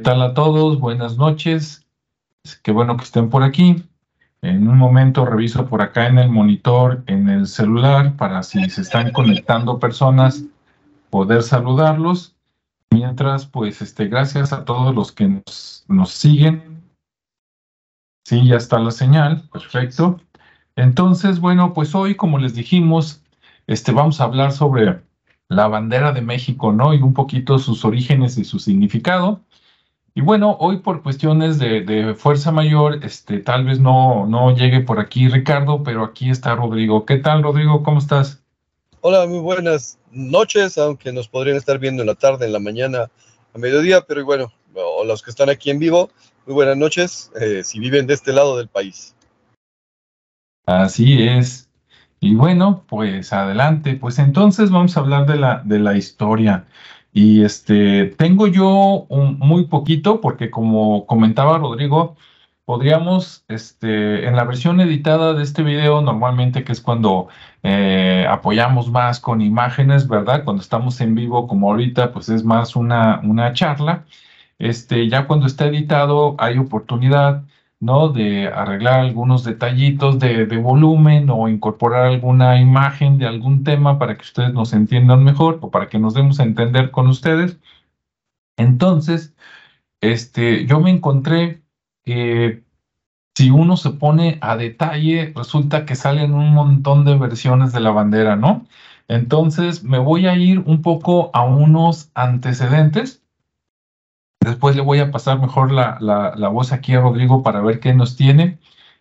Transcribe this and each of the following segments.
tal a todos? Buenas noches. Qué bueno que estén por aquí. En un momento reviso por acá en el monitor, en el celular, para si se están conectando personas, poder saludarlos. Mientras, pues, este, gracias a todos los que nos, nos siguen. Sí, ya está la señal. Perfecto. Entonces, bueno, pues hoy, como les dijimos, este, vamos a hablar sobre la bandera de México, ¿no? Y un poquito sus orígenes y su significado. Y bueno, hoy por cuestiones de, fuerza mayor, este, tal vez no, no llegue por aquí Ricardo, pero aquí está Rodrigo. ¿Qué tal, Rodrigo? ¿Cómo estás? Hola, muy buenas noches, aunque nos podrían estar viendo en la tarde, en la mañana, a mediodía, pero bueno, o los que están aquí en vivo, muy buenas noches, eh, si viven de este lado del país. Así es. Y bueno, pues adelante. Pues entonces vamos a hablar de la, de la historia. Y este, tengo yo un, muy poquito, porque como comentaba Rodrigo, podríamos, este, en la versión editada de este video, normalmente que es cuando eh, apoyamos más con imágenes, ¿verdad? Cuando estamos en vivo, como ahorita, pues es más una, una charla. Este, ya cuando está editado, hay oportunidad ¿no? De arreglar algunos detallitos de, volumen o incorporar alguna imagen de algún tema para que ustedes nos entiendan mejor o para que nos demos a entender con ustedes. Entonces, este, yo me encontré que si uno se pone a detalle, resulta que salen un montón de versiones de la bandera, ¿no? Entonces, me voy a ir un poco a unos antecedentes Después le voy a pasar mejor la, la, voz aquí a Rodrigo para ver qué nos tiene.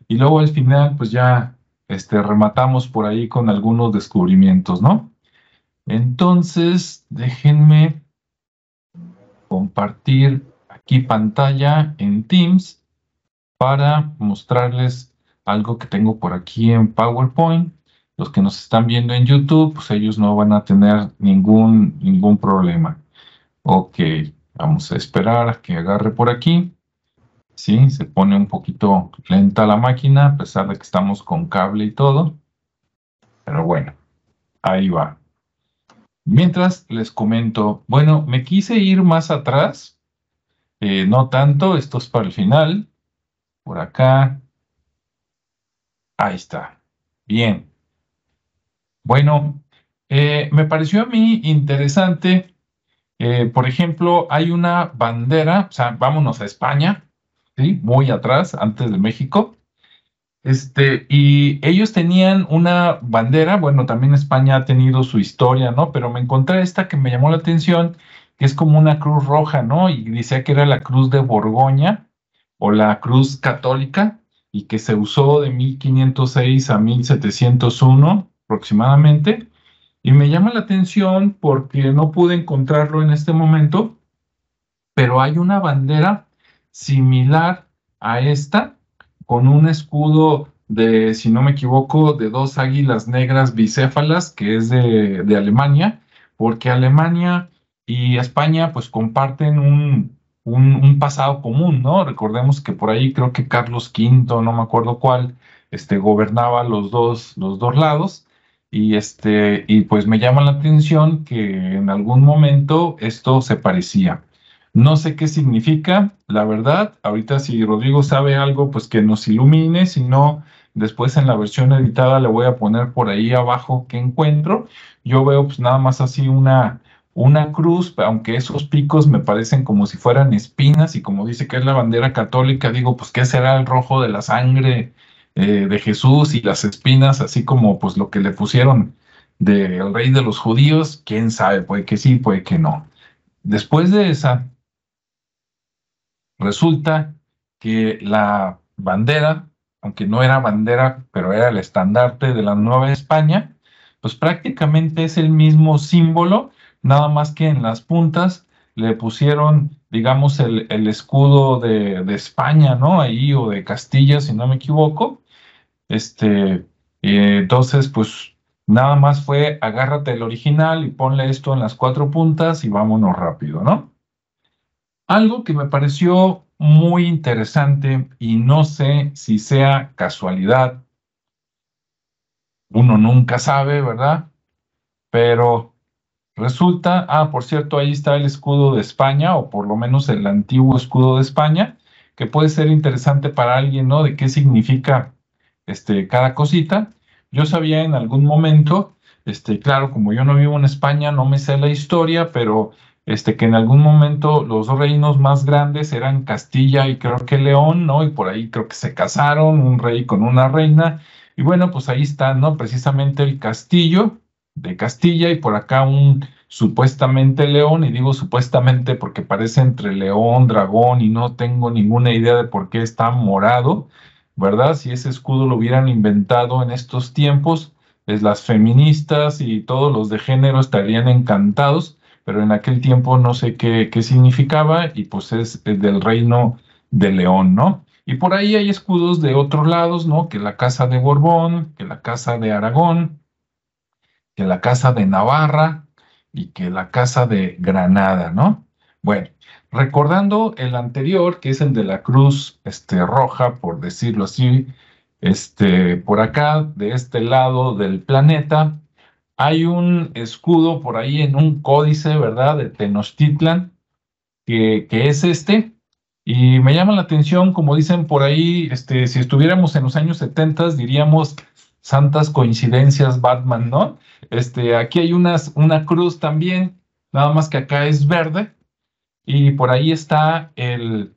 Y luego al final, pues ya este, rematamos por ahí con algunos descubrimientos, ¿no? Entonces, déjenme compartir aquí pantalla en Teams para mostrarles algo que tengo por aquí en PowerPoint. Los que nos están viendo en YouTube, pues ellos no van a tener ningún, ningún problema. Ok. Vamos a esperar a que agarre por aquí. Sí, se pone un poquito lenta la máquina, a pesar de que estamos con cable y todo. Pero bueno, ahí va. Mientras les comento, bueno, me quise ir más atrás. Eh, no tanto, esto es para el final. Por acá. Ahí está. Bien. Bueno, eh, me pareció a mí interesante eh, por ejemplo, hay una bandera, o sea, vámonos a España, ¿sí? Muy atrás, antes de México. Este, y ellos tenían una bandera, bueno, también España ha tenido su historia, ¿no? Pero me encontré esta que me llamó la atención, que es como una cruz roja, ¿no? Y decía que era la cruz de Borgoña o la cruz católica y que se usó de 1506 a 1701 aproximadamente. Y me llama la atención porque no pude encontrarlo en este momento, pero hay una bandera similar a esta, con un escudo de, si no me equivoco, de dos águilas negras bicéfalas, que es de, Alemania, porque Alemania y España pues comparten un, un, pasado común, ¿no? Recordemos que por ahí creo que Carlos V, no me acuerdo cuál, este, gobernaba los dos, los dos lados y, este, y pues me llama la atención que en algún momento esto se parecía. No sé qué significa, la verdad. Ahorita si Rodrigo sabe algo, pues que nos ilumine. Si no, después en la versión editada le voy a poner por ahí abajo que encuentro. Yo veo pues nada más así una, una cruz, aunque esos picos me parecen como si fueran espinas y como dice que es la bandera católica, digo, pues ¿qué será el rojo de la sangre eh, de Jesús y las espinas, así como pues lo que le pusieron del rey de los judíos, quién sabe, puede que sí, puede que no. Después de esa, resulta que la bandera, aunque no era bandera, pero era el estandarte de la Nueva España, pues prácticamente es el mismo símbolo, nada más que en las puntas le pusieron, digamos, el, escudo de, de, España, ¿no? Ahí, o de Castilla, si no me equivoco, este, entonces, pues nada más fue agárrate el original y ponle esto en las cuatro puntas y vámonos rápido, ¿no? Algo que me pareció muy interesante y no sé si sea casualidad, uno nunca sabe, ¿verdad? Pero resulta, ah, por cierto, ahí está el escudo de España, o por lo menos el antiguo escudo de España, que puede ser interesante para alguien, ¿no? De qué significa este, cada cosita. Yo sabía en algún momento, este, claro, como yo no vivo en España, no me sé la historia, pero este, que en algún momento los reinos más grandes eran Castilla y creo que León, ¿no? Y por ahí creo que se casaron, un rey con una reina. Y bueno, pues ahí está, ¿no? Precisamente el castillo de Castilla y por acá un supuestamente león, y digo supuestamente porque parece entre león, dragón, y no tengo ninguna idea de por qué está morado, ¿verdad? Si ese escudo lo hubieran inventado en estos tiempos, pues las feministas y todos los de género estarían encantados, pero en aquel tiempo no sé qué, qué significaba, y pues es del reino de León, ¿no? Y por ahí hay escudos de otros lados, ¿no? Que la casa de Borbón, que la casa de Aragón, que la casa de Navarra, y que la casa de Granada, ¿no? Bueno, recordando el anterior, que es el de la cruz este, roja, por decirlo así, este, por acá, de este lado del planeta, hay un escudo por ahí en un códice, ¿verdad?, de Tenochtitlan, que, que es este, y me llama la atención, como dicen por ahí, este, si estuviéramos en los años 70, diríamos santas coincidencias Batman, ¿no? Este, aquí hay unas, una cruz también, nada más que acá es verde, y por ahí está el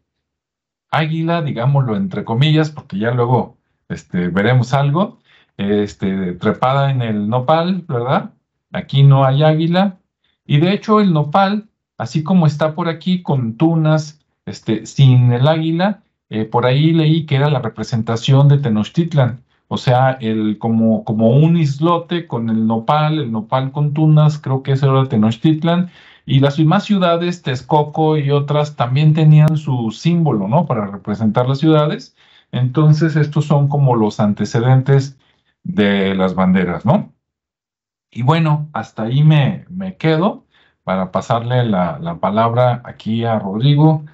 águila, digámoslo entre comillas, porque ya luego este, veremos algo, este, trepada en el nopal, ¿verdad? Aquí no hay águila, y de hecho el nopal, así como está por aquí con tunas, este, sin el águila, eh, por ahí leí que era la representación de Tenochtitlan. O sea, el, como, como un islote con el nopal, el nopal con tunas, creo que eso era Tenochtitlan, y las demás ciudades, Texcoco y otras, también tenían su símbolo, ¿no? Para representar las ciudades. Entonces, estos son como los antecedentes de las banderas, ¿no? Y bueno, hasta ahí me, me quedo para pasarle la, la palabra aquí a Rodrigo.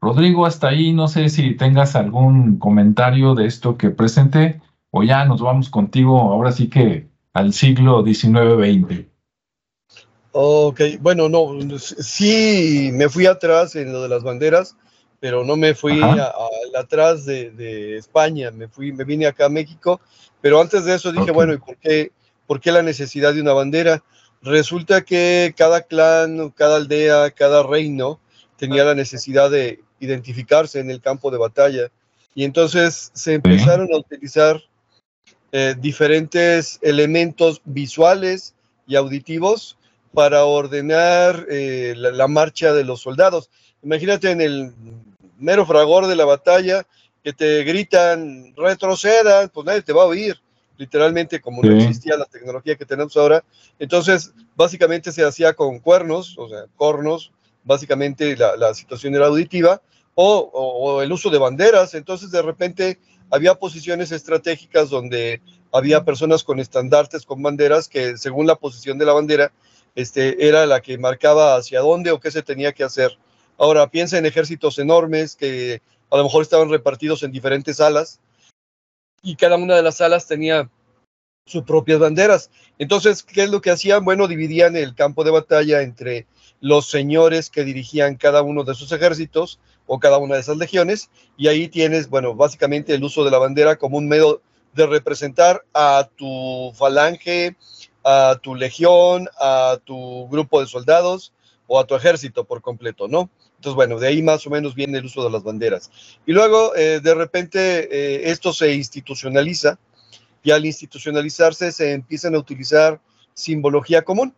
Rodrigo, hasta ahí, no sé si tengas algún comentario de esto que presenté o ya nos vamos contigo ahora sí que al siglo XIX-XX? Ok, bueno, no, sí me fui atrás en lo de las banderas, pero no me fui atrás de, España, me fui, me vine acá a México, pero antes de eso dije, bueno, ¿y por qué, por qué la necesidad de una bandera? Resulta que cada clan, cada aldea, cada reino tenía la necesidad de identificarse en el campo de batalla. Y entonces se empezaron a utilizar eh, diferentes elementos visuales y auditivos para ordenar eh, la, marcha de los soldados. Imagínate en el mero fragor de la batalla que te gritan retrocedan, pues nadie te va a oír, literalmente como no existía la tecnología que tenemos ahora. Entonces, básicamente se hacía con cuernos, o sea, cornos, básicamente la, situación era auditiva, o, el uso de banderas. Entonces, de repente había posiciones estratégicas donde había personas con estandartes, con banderas, que según la posición de la bandera, este, era la que marcaba hacia dónde o qué se tenía que hacer. Ahora, piensa en ejércitos enormes que a lo mejor estaban repartidos en diferentes salas y cada una de las salas tenía sus propias banderas. Entonces, ¿qué es lo que hacían? Bueno, dividían el campo de batalla entre los señores que dirigían cada uno de sus ejércitos o cada una de esas legiones, y ahí tienes, bueno, básicamente el uso de la bandera como un medio de representar a tu falange, a tu legión, a tu grupo de soldados o a tu ejército por completo, ¿no? Entonces, bueno, de ahí más o menos viene el uso de las banderas. Y luego, eh, de repente, eh, esto se institucionaliza y al institucionalizarse se empiezan a utilizar simbología común.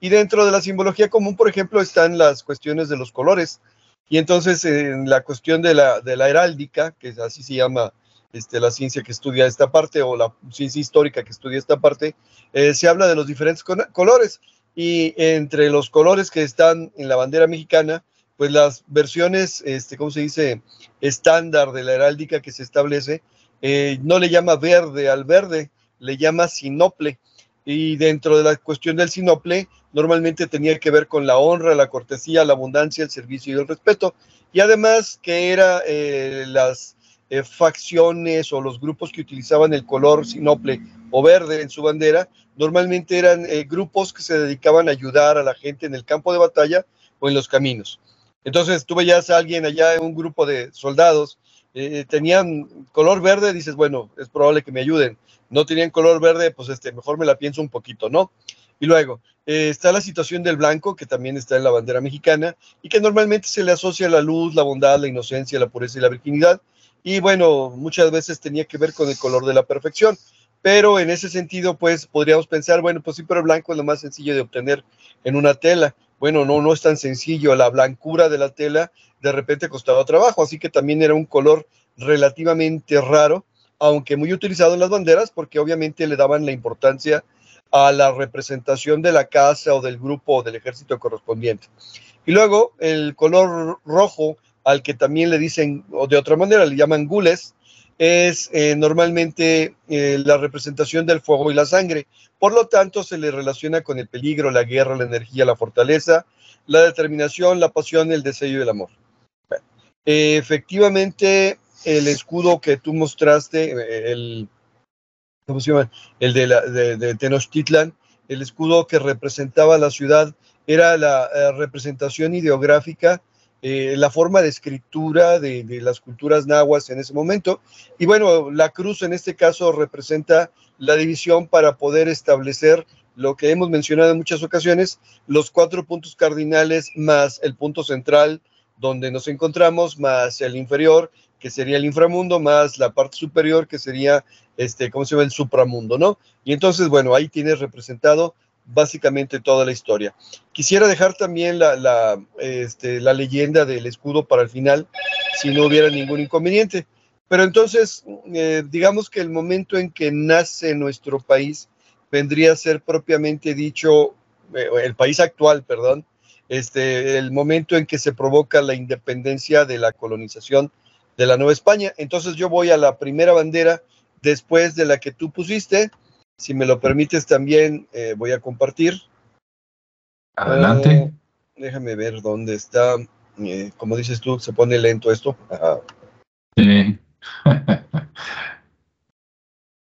Y dentro de la simbología común, por ejemplo, están las cuestiones de los colores. Y entonces, en la cuestión de la, de la heráldica, que así se llama este, la ciencia que estudia esta parte o la ciencia histórica que estudia esta parte, eh, se habla de los diferentes colores. Y entre los colores que están en la bandera mexicana, pues las versiones, este, ¿cómo se dice?, estándar de la heráldica que se establece, eh, no le llama verde al verde, le llama sinople. Y dentro de la cuestión del sinople, normalmente tenía que ver con la honra, la cortesía, la abundancia, el servicio y el respeto. Y además que era eh, las eh, facciones o los grupos que utilizaban el color sinople o verde en su bandera, normalmente eran eh, grupos que se dedicaban a ayudar a la gente en el campo de batalla o en los caminos. Entonces tú veías a alguien allá en un grupo de soldados, eh, tenían color verde, dices, bueno, es probable que me ayuden. No tenían color verde, pues este, mejor me la pienso un poquito, ¿no? Y luego está la situación del blanco, que también está en la bandera mexicana, y que normalmente se le asocia la luz, la bondad, la inocencia, la pureza y la virginidad. Y bueno, muchas veces tenía que ver con el color de la perfección. Pero en ese sentido, pues podríamos pensar, bueno, pues sí, pero el blanco es lo más sencillo de obtener en una tela. Bueno, no, no es tan sencillo. La blancura de la tela de repente costaba trabajo, así que también era un color relativamente raro, aunque muy utilizado en las banderas, porque obviamente le daban la importancia a la representación de la casa o del grupo o del ejército correspondiente. Y luego el color rojo, al que también le dicen, o de otra manera le llaman gules, es eh, normalmente eh, la representación del fuego y la sangre. Por lo tanto, se le relaciona con el peligro, la guerra, la energía, la fortaleza, la determinación, la pasión, el deseo y el amor. efectivamente, el escudo que tú mostraste, el, ¿cómo se llama? El de, la, de, Tenochtitlan, el escudo que representaba la ciudad, era la eh, representación ideográfica eh, la forma de escritura de, las culturas nahuas en ese momento. Y bueno, la cruz en este caso representa la división para poder establecer lo que hemos mencionado en muchas ocasiones, los cuatro puntos cardinales más el punto central donde nos encontramos, más el inferior, que sería el inframundo, más la parte superior, que sería, este, ¿cómo se llama? El supramundo, ¿no? Y entonces, bueno, ahí tienes representado básicamente toda la historia. Quisiera dejar también la, este, la, leyenda del escudo para el final, si no hubiera ningún inconveniente. Pero entonces, eh, digamos que el momento en que nace nuestro país vendría a ser propiamente dicho, eh, el país actual, perdón, este, el momento en que se provoca la independencia de la colonización de la Nueva España. Entonces yo voy a la primera bandera después de la que tú pusiste, si me lo permites también, eh, voy a compartir. Adelante. Eh, déjame ver dónde está. Eh, como dices tú, se pone lento esto. Sí.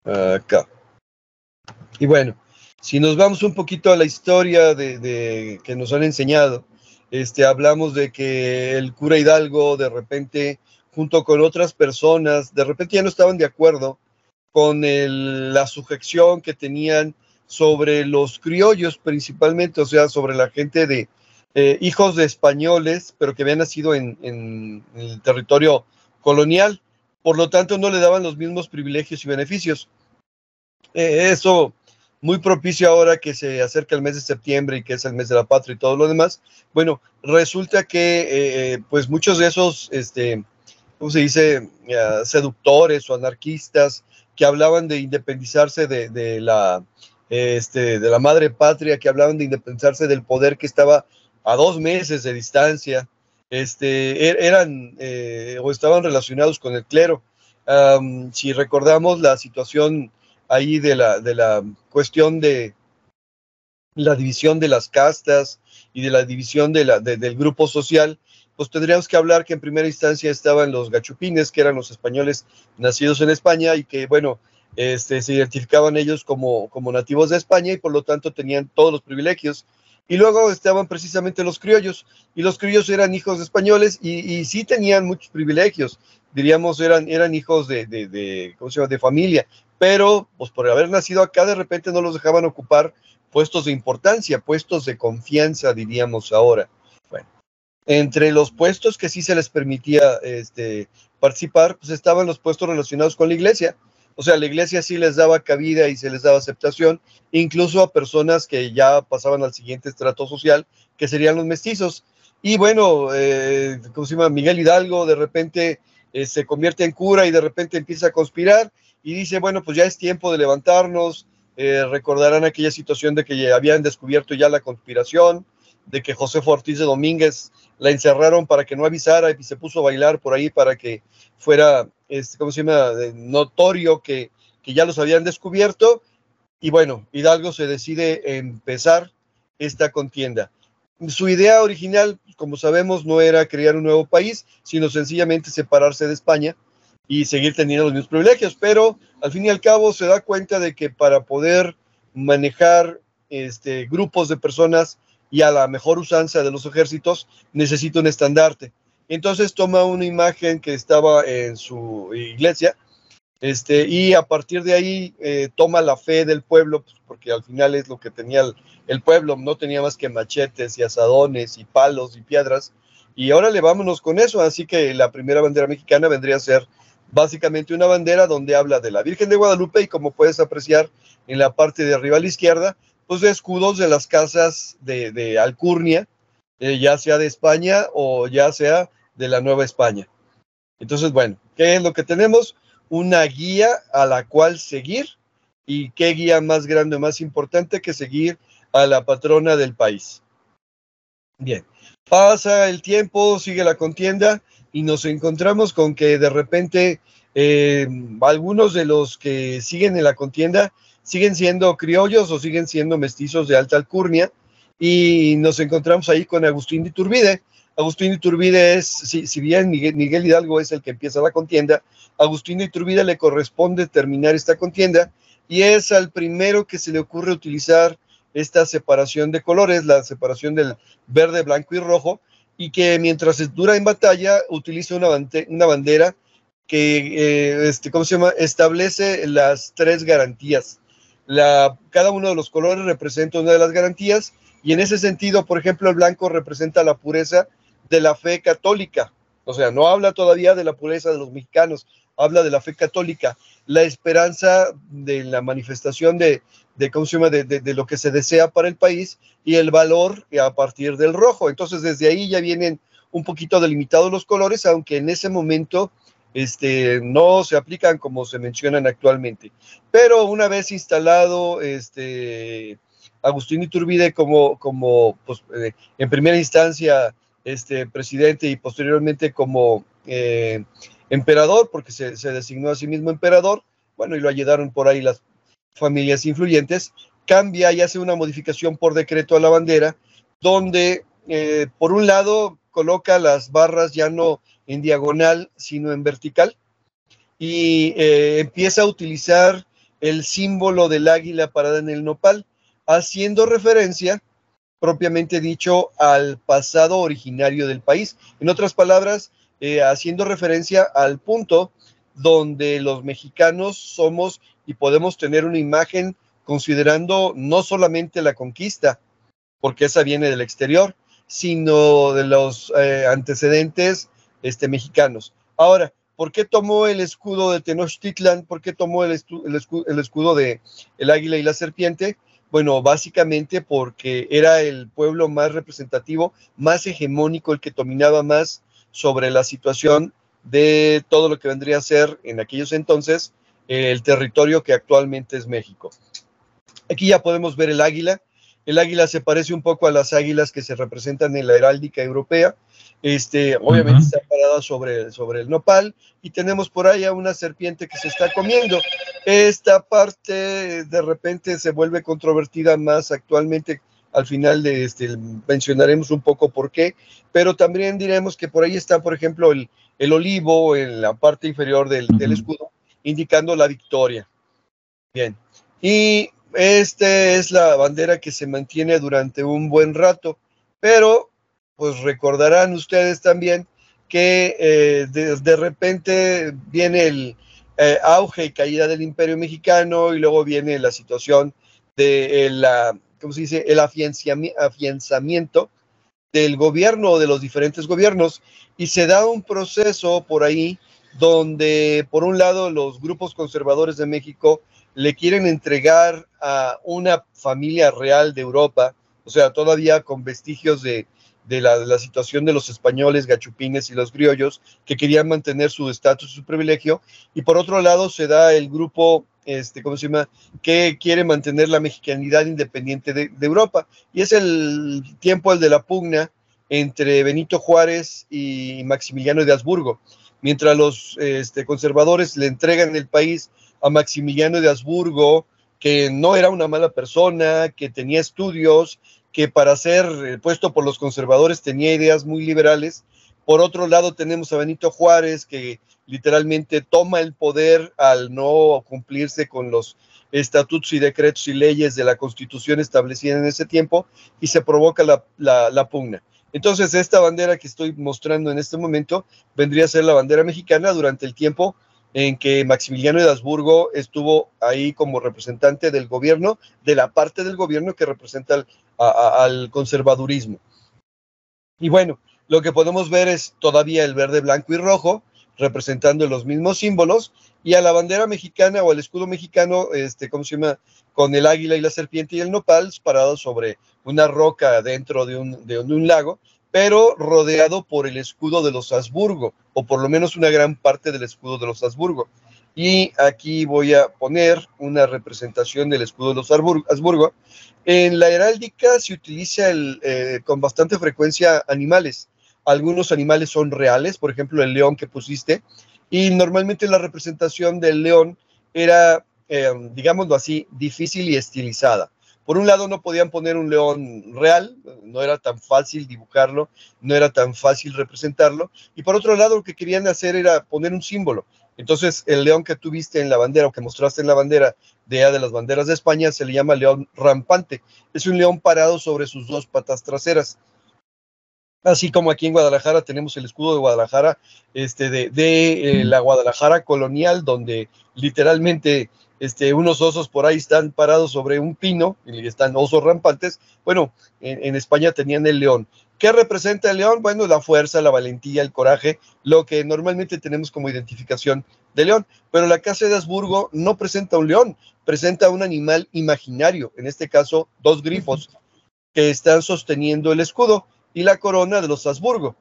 Acá. Y bueno, si nos vamos un poquito a la historia de, que nos han enseñado, este, hablamos de que el cura Hidalgo de repente, junto con otras personas, de repente ya no estaban de acuerdo con la sujeción que tenían sobre los criollos principalmente, o sea, sobre la gente de eh, hijos de españoles, pero que habían nacido en, el territorio colonial. Por lo tanto, no le daban los mismos privilegios y beneficios. Eh, eso muy propicio ahora que se acerca el mes de septiembre y que es el mes de la patria y todo lo demás. Bueno, resulta que eh, pues muchos de esos, este, ¿cómo se dice? seductores o anarquistas que hablaban de independizarse de, la, este, de la madre patria, que hablaban de independizarse del poder que estaba a dos meses de distancia, este, er, eran eh, o estaban relacionados con el clero. si recordamos la situación ahí de la, de la cuestión de la división de las castas y de la división de la, del grupo social, pues tendríamos que hablar que en primera instancia estaban los gachupines, que eran los españoles nacidos en España y que, bueno, este, se identificaban ellos como, como nativos de España y por lo tanto tenían todos los privilegios. Y luego estaban precisamente los criollos, y los criollos eran hijos de españoles y, y sí tenían muchos privilegios, diríamos, eran, eran hijos de, de, de, ¿cómo se llama?, de familia, pero pues por haber nacido acá de repente no los dejaban ocupar puestos de importancia, puestos de confianza, diríamos ahora. Entre los puestos que sí se les permitía este, participar, pues estaban los puestos relacionados con la iglesia. O sea, la iglesia sí les daba cabida y se les daba aceptación, incluso a personas que ya pasaban al siguiente estrato social, que serían los mestizos. Y bueno, eh, ¿cómo se llama? Miguel Hidalgo de repente eh, se convierte en cura y de repente empieza a conspirar y dice, bueno, pues ya es tiempo de levantarnos. Eh, recordarán aquella situación de que habían descubierto ya la conspiración, de que José Ortiz de Domínguez la encerraron para que no avisara y se puso a bailar por ahí para que fuera, este, ¿cómo se llama?, notorio que, que ya los habían descubierto. Y bueno, Hidalgo se decide empezar esta contienda. Su idea original, como sabemos, no era crear un nuevo país, sino sencillamente separarse de España. y seguir teniendo los mismos privilegios, pero al fin y al cabo se da cuenta de que para poder manejar este, grupos de personas y a la mejor usanza de los ejércitos necesita un estandarte. Entonces toma una imagen que estaba en su iglesia este, y a partir de ahí eh, toma la fe del pueblo, pues, porque al final es lo que tenía el, pueblo, no tenía más que machetes y asadones y palos y piedras. Y ahora le vámonos con eso, así que la primera bandera mexicana vendría a ser básicamente una bandera donde habla de la Virgen de Guadalupe y como puedes apreciar en la parte de arriba a la izquierda, pues de escudos de las casas de, de Alcurnia, eh, ya sea de España o ya sea de la Nueva España. Entonces, bueno, ¿qué es lo que tenemos? Una guía a la cual seguir y qué guía más grande, más importante que seguir a la patrona del país. Bien, pasa el tiempo, sigue la contienda y nos encontramos con que de repente eh, algunos de los que siguen en la contienda siguen siendo criollos o siguen siendo mestizos de alta alcurnia y nos encontramos ahí con Agustín de Iturbide. Agustín de Iturbide es, si, bien Miguel, Hidalgo es el que empieza la contienda, Agustín de Iturbide le corresponde terminar esta contienda y es al primero que se le ocurre utilizar esta separación de colores, la separación del verde, blanco y rojo, y que mientras dura en batalla utiliza una, una bandera que, eh, este, ¿cómo se llama?, establece las tres garantías. Cada uno de los colores representa una de las garantías y en ese sentido, por ejemplo, el blanco representa la pureza de la fe católica. O sea, no habla todavía de la pureza de los mexicanos, habla de la fe católica, la esperanza de la manifestación de, de ¿cómo se llama?, de, de, lo que se desea para el país y el valor a partir del rojo. Entonces, desde ahí ya vienen un poquito delimitados los colores, aunque en ese momento este, no se aplican como se mencionan actualmente. Pero una vez instalado este, Agustín Iturbide como, como pues, eh, en primera instancia este, presidente y posteriormente como eh, emperador, porque se, designó a sí mismo emperador, bueno, y lo ayudaron por ahí las familias influyentes, cambia y hace una modificación por decreto a la bandera, donde eh, por un lado coloca las barras ya no en diagonal, sino en vertical, y eh, empieza a utilizar el símbolo del águila parada en el nopal, haciendo referencia, propiamente dicho, al pasado originario del país. En otras palabras, eh, haciendo referencia al punto donde los mexicanos somos y podemos tener una imagen considerando no solamente la conquista, porque esa viene del exterior, sino de los eh, antecedentes este, mexicanos. Ahora, ¿por qué tomó el escudo de Tenochtitlan? ¿Por qué tomó el, escudo, el escudo de el águila y la serpiente? Bueno, básicamente porque era el pueblo más representativo, más hegemónico, el que dominaba más sobre la situación de todo lo que vendría a ser en aquellos entonces el territorio que actualmente es México. Aquí ya podemos ver el águila. El águila se parece un poco a las águilas que se representan en la heráldica europea. Este, obviamente uh -huh. está parada sobre, sobre el nopal y tenemos por ahí a una serpiente que se está comiendo. Esta parte de repente se vuelve controvertida más actualmente. Al final de este, mencionaremos un poco por qué, pero también diremos que por ahí está, por ejemplo, el, el olivo en la parte inferior del, uh -huh. del escudo, indicando la victoria. Bien, y esta es la bandera que se mantiene durante un buen rato, pero pues recordarán ustedes también que eh, de, repente viene el eh, auge y caída del imperio mexicano y luego viene la situación de la, ¿cómo se dice?, el afianzamiento del gobierno, de los diferentes gobiernos, y se da un proceso por ahí donde, por un lado, los grupos conservadores de México le quieren entregar a una familia real de Europa, o sea, todavía con vestigios de, de la, situación de los españoles, gachupines y los criollos, que querían mantener su estatus y su privilegio, y por otro lado se da el grupo, este, ¿cómo se llama?, que quiere mantener la mexicanidad independiente de, de Europa, y es el tiempo el de la pugna entre Benito Juárez y Maximiliano de Habsburgo, mientras los este, conservadores le entregan el país a Maximiliano de Habsburgo, que no era una mala persona, que tenía estudios, que para ser puesto por los conservadores tenía ideas muy liberales, Por otro lado, tenemos a Benito Juárez, que literalmente toma el poder al no cumplirse con los estatutos y decretos y leyes de la constitución establecida en ese tiempo y se provoca la, pugna. Entonces, esta bandera que estoy mostrando en este momento vendría a ser la bandera mexicana durante el tiempo en que Maximiliano de Habsburgo estuvo ahí como representante del gobierno, de la parte del gobierno que representa al conservadurismo. Y bueno, lo que podemos ver es todavía el verde, blanco y rojo, representando los mismos símbolos, y a la bandera mexicana o al escudo mexicano, este, ¿cómo se llama? Con el águila y la serpiente y el nopal parados sobre una roca dentro de un, de un lago, pero rodeado por el escudo de los Habsburgo, o por lo menos una gran parte del escudo de los Habsburgo. Y aquí voy a poner una representación del escudo de los Habsburgo. En la heráldica se utiliza eh, con bastante frecuencia animales. Algunos animales son reales, por ejemplo, el león que pusiste, y normalmente la representación del león era, eh, digámoslo así, difícil y estilizada. Por un lado no podían poner un león real, no era tan fácil dibujarlo, no era tan fácil representarlo, y por otro lado lo que querían hacer era poner un símbolo. Entonces el león que tuviste en la bandera o que mostraste en la bandera de, de las banderas de España se le llama león rampante. Es un león parado sobre sus dos patas traseras así como aquí en Guadalajara tenemos el escudo de Guadalajara, este, de, eh, la Guadalajara colonial, donde literalmente este, unos osos por ahí están parados sobre un pino, y están osos rampantes. Bueno, en, España tenían el león. ¿Qué representa el león? Bueno, la fuerza, la valentía, el coraje, lo que normalmente tenemos como identificación de león. Pero la Casa de Habsburgo no presenta un león, presenta un animal imaginario, en este caso dos grifos que están sosteniendo el escudo y la corona de los Habsburgo.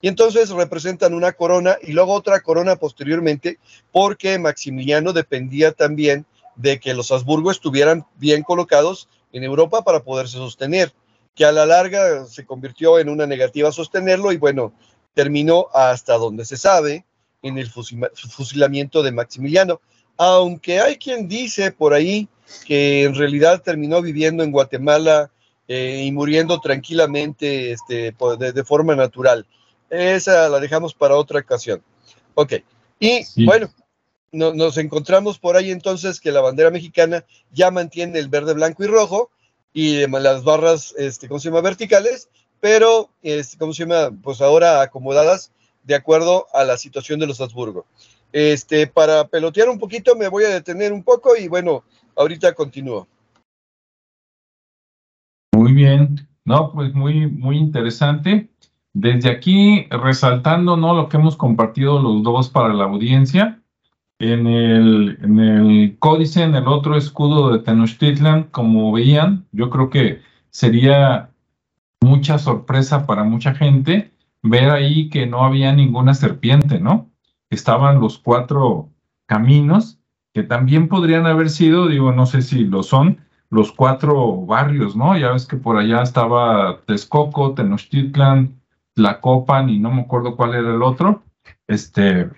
Y entonces representan una corona y luego otra corona posteriormente, porque Maximiliano dependía también de que los Habsburgo estuvieran bien colocados en Europa para poderse sostener, que a la larga se convirtió en una negativa sostenerlo y bueno, terminó hasta donde se sabe en el fusilamiento de Maximiliano. Aunque hay quien dice por ahí que en realidad terminó viviendo en Guatemala eh, y muriendo tranquilamente este, de, forma natural. Esa la dejamos para otra ocasión. Ok, y bueno, nos encontramos por ahí entonces que la bandera mexicana ya mantiene el verde, blanco y rojo y las barras, este, ¿cómo se llama?, verticales, pero, este, ¿cómo se llama?, pues ahora acomodadas de acuerdo a la situación de los Habsburgo. Este, para pelotear un poquito me voy a detener un poco y bueno, ahorita continúo. Muy bien, no, pues muy, muy interesante. Desde aquí, resaltando ¿no? lo que hemos compartido los dos para la audiencia, en el, en el códice, en el otro escudo de Tenochtitlan, como veían, yo creo que sería mucha sorpresa para mucha gente ver ahí que no había ninguna serpiente, ¿no? Estaban los cuatro caminos, que también podrían haber sido, digo, no sé si lo son, los cuatro barrios, ¿no? Ya ves que por allá estaba Texcoco, Tenochtitlan, Tlacopan y no me acuerdo cuál era el otro. Este,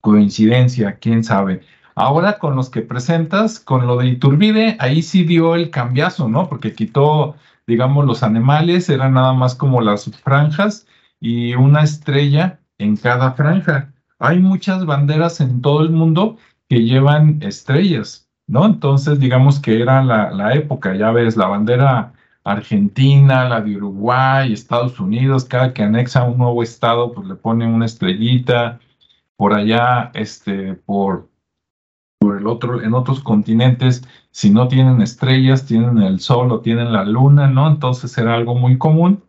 coincidencia, quién sabe. Ahora con los que presentas, con lo de Iturbide, ahí sí dio el cambiazo, ¿no? Porque quitó, digamos, los animales, eran nada más como las franjas y una estrella en cada franja. Hay muchas banderas en todo el mundo que llevan estrellas. ¿no? Entonces, digamos que era la, época, ya ves, la bandera argentina, la de Uruguay, Estados Unidos, cada que anexa un nuevo estado, pues le ponen una estrellita, por allá, este, por, por el otro, en otros continentes, si no tienen estrellas, tienen el sol o tienen la luna, ¿no? Entonces era algo muy común.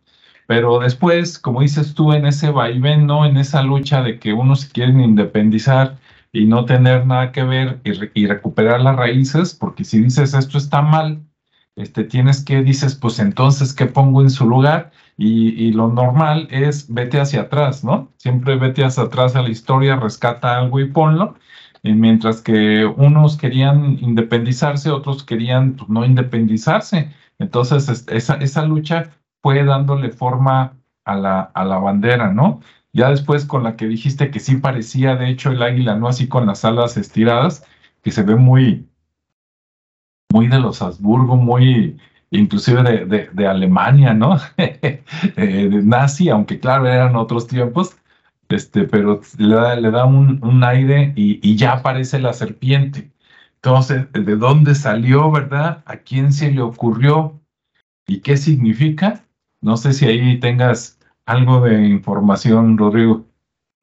Pero después, como dices tú, en ese vaivén, ¿no? En esa lucha de que unos quieren independizar y no tener nada que ver y, recuperar las raíces, porque si dices esto está mal, este, tienes que, dices, pues entonces, ¿qué pongo en su lugar? Y, lo normal es vete hacia atrás, ¿no? Siempre vete hacia atrás a la historia, rescata algo y ponlo. Y mientras que unos querían independizarse, otros querían pues, no independizarse. Entonces, esa, esa lucha fue dándole forma a la, a la bandera, ¿no? Ya después con la que dijiste que sí parecía, de hecho, el águila, no así con las alas estiradas, que se ve muy, muy de los Habsburgo, muy, inclusive de, Alemania, ¿no? de nazi, aunque claro, eran otros tiempos, este, pero le da, le da un, aire y, y, ya aparece la serpiente. Entonces, ¿de dónde salió, verdad? ¿A quién se le ocurrió? ¿Y qué significa? No sé si ahí tengas algo de información, Rodrigo.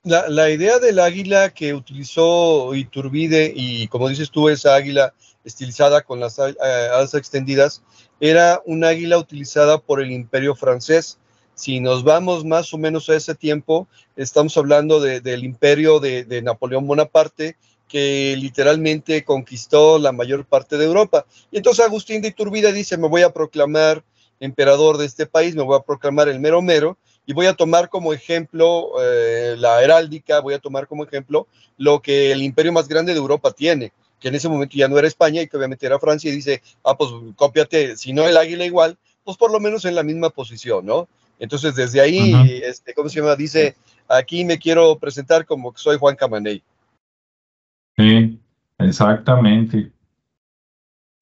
La, idea del águila que utilizó Iturbide y como dices tú, esa águila estilizada con las eh, alas extendidas, era un águila utilizada por el imperio francés. Si nos vamos más o menos a ese tiempo, estamos hablando del imperio de, de, Napoleón Bonaparte, que literalmente conquistó la mayor parte de Europa. Y entonces Agustín de Iturbide dice, me voy a proclamar emperador de este país, me voy a proclamar el mero mero, y voy a tomar como ejemplo eh, la heráldica, voy a tomar como ejemplo lo que el imperio más grande de Europa tiene, que en ese momento ya no era España y que obviamente era Francia, y dice, ah, pues cópiate, si no el águila igual, pues por lo menos en la misma posición, ¿no? Entonces desde ahí, este, ¿cómo se llama? Dice, aquí me quiero presentar como que soy Juan Camaney. Sí, exactamente.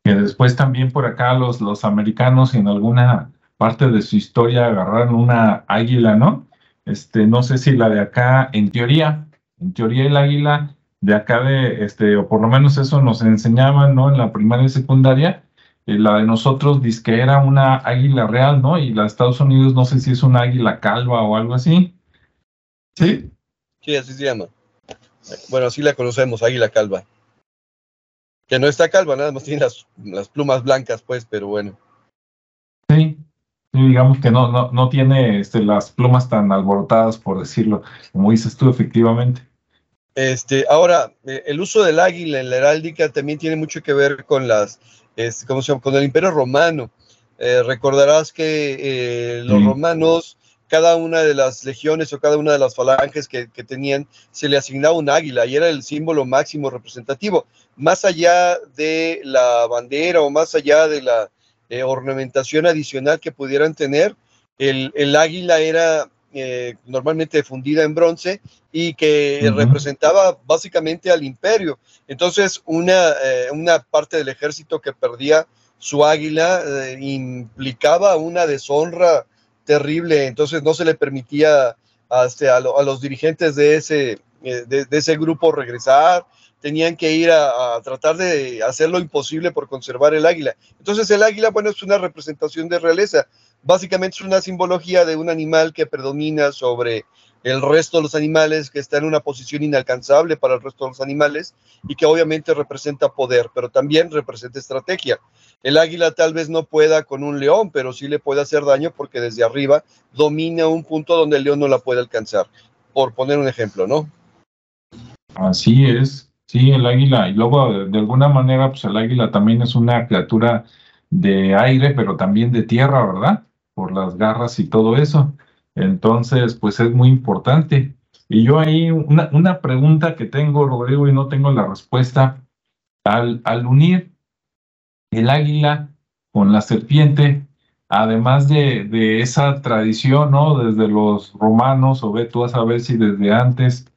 Que después también por acá los, los americanos en alguna parte de su historia agarraron una águila, ¿no? Este, no sé si la de acá, en teoría, en teoría el águila de acá de, este, o por lo menos eso nos enseñaban, ¿no? En la primaria y secundaria, eh, la de nosotros dice que era una águila real, ¿no? Y la de Estados Unidos no sé si es una águila calva o algo así. ¿Sí? Sí, así se llama. Bueno, así la conocemos, águila calva. Que no está calva, nada más tiene las, las plumas blancas, pues, pero bueno. Sí, digamos que no, no, no tiene este, las plumas tan alborotadas, por decirlo, como dices tú, efectivamente. Este, ahora, eh, el uso del águila en la heráldica también tiene mucho que ver con las, este, ¿cómo se llama? con el Imperio Romano. Eh, recordarás que eh, los romanos, cada una de las legiones o cada una de las falanges que, que, tenían, se le asignaba un águila y era el símbolo máximo representativo. Más allá de la bandera o más allá de la, eh, ornamentación adicional que pudieran tener. El, águila era eh, normalmente fundida en bronce y que representaba básicamente al imperio. Entonces, una, eh, una, parte del ejército que perdía su águila implicaba una deshonra terrible, entonces no se le permitía este, a, a, los dirigentes de ese, de ese grupo regresar, tenían que ir a, tratar de hacer lo imposible por conservar el águila. Entonces el águila, bueno, es una representación de realeza. Básicamente es una simbología de un animal que predomina sobre el resto de los animales, que está en una posición inalcanzable para el resto de los animales y que obviamente representa poder, pero también representa estrategia. El águila tal vez no pueda con un león, pero sí le puede hacer daño porque desde arriba domina un punto donde el león no la puede alcanzar, por poner un ejemplo, ¿no? Así es. Sí, el águila, y luego de, alguna manera, pues el águila también es una criatura de aire, pero también de tierra, ¿verdad? Por las garras y todo eso. Entonces, pues es muy importante. Y yo ahí, una, una pregunta que tengo, Rodrigo, y no tengo la respuesta, al, al unir el águila con la serpiente, además de, de, esa tradición, ¿no? Desde los romanos, o ve tú a saber si desde antes,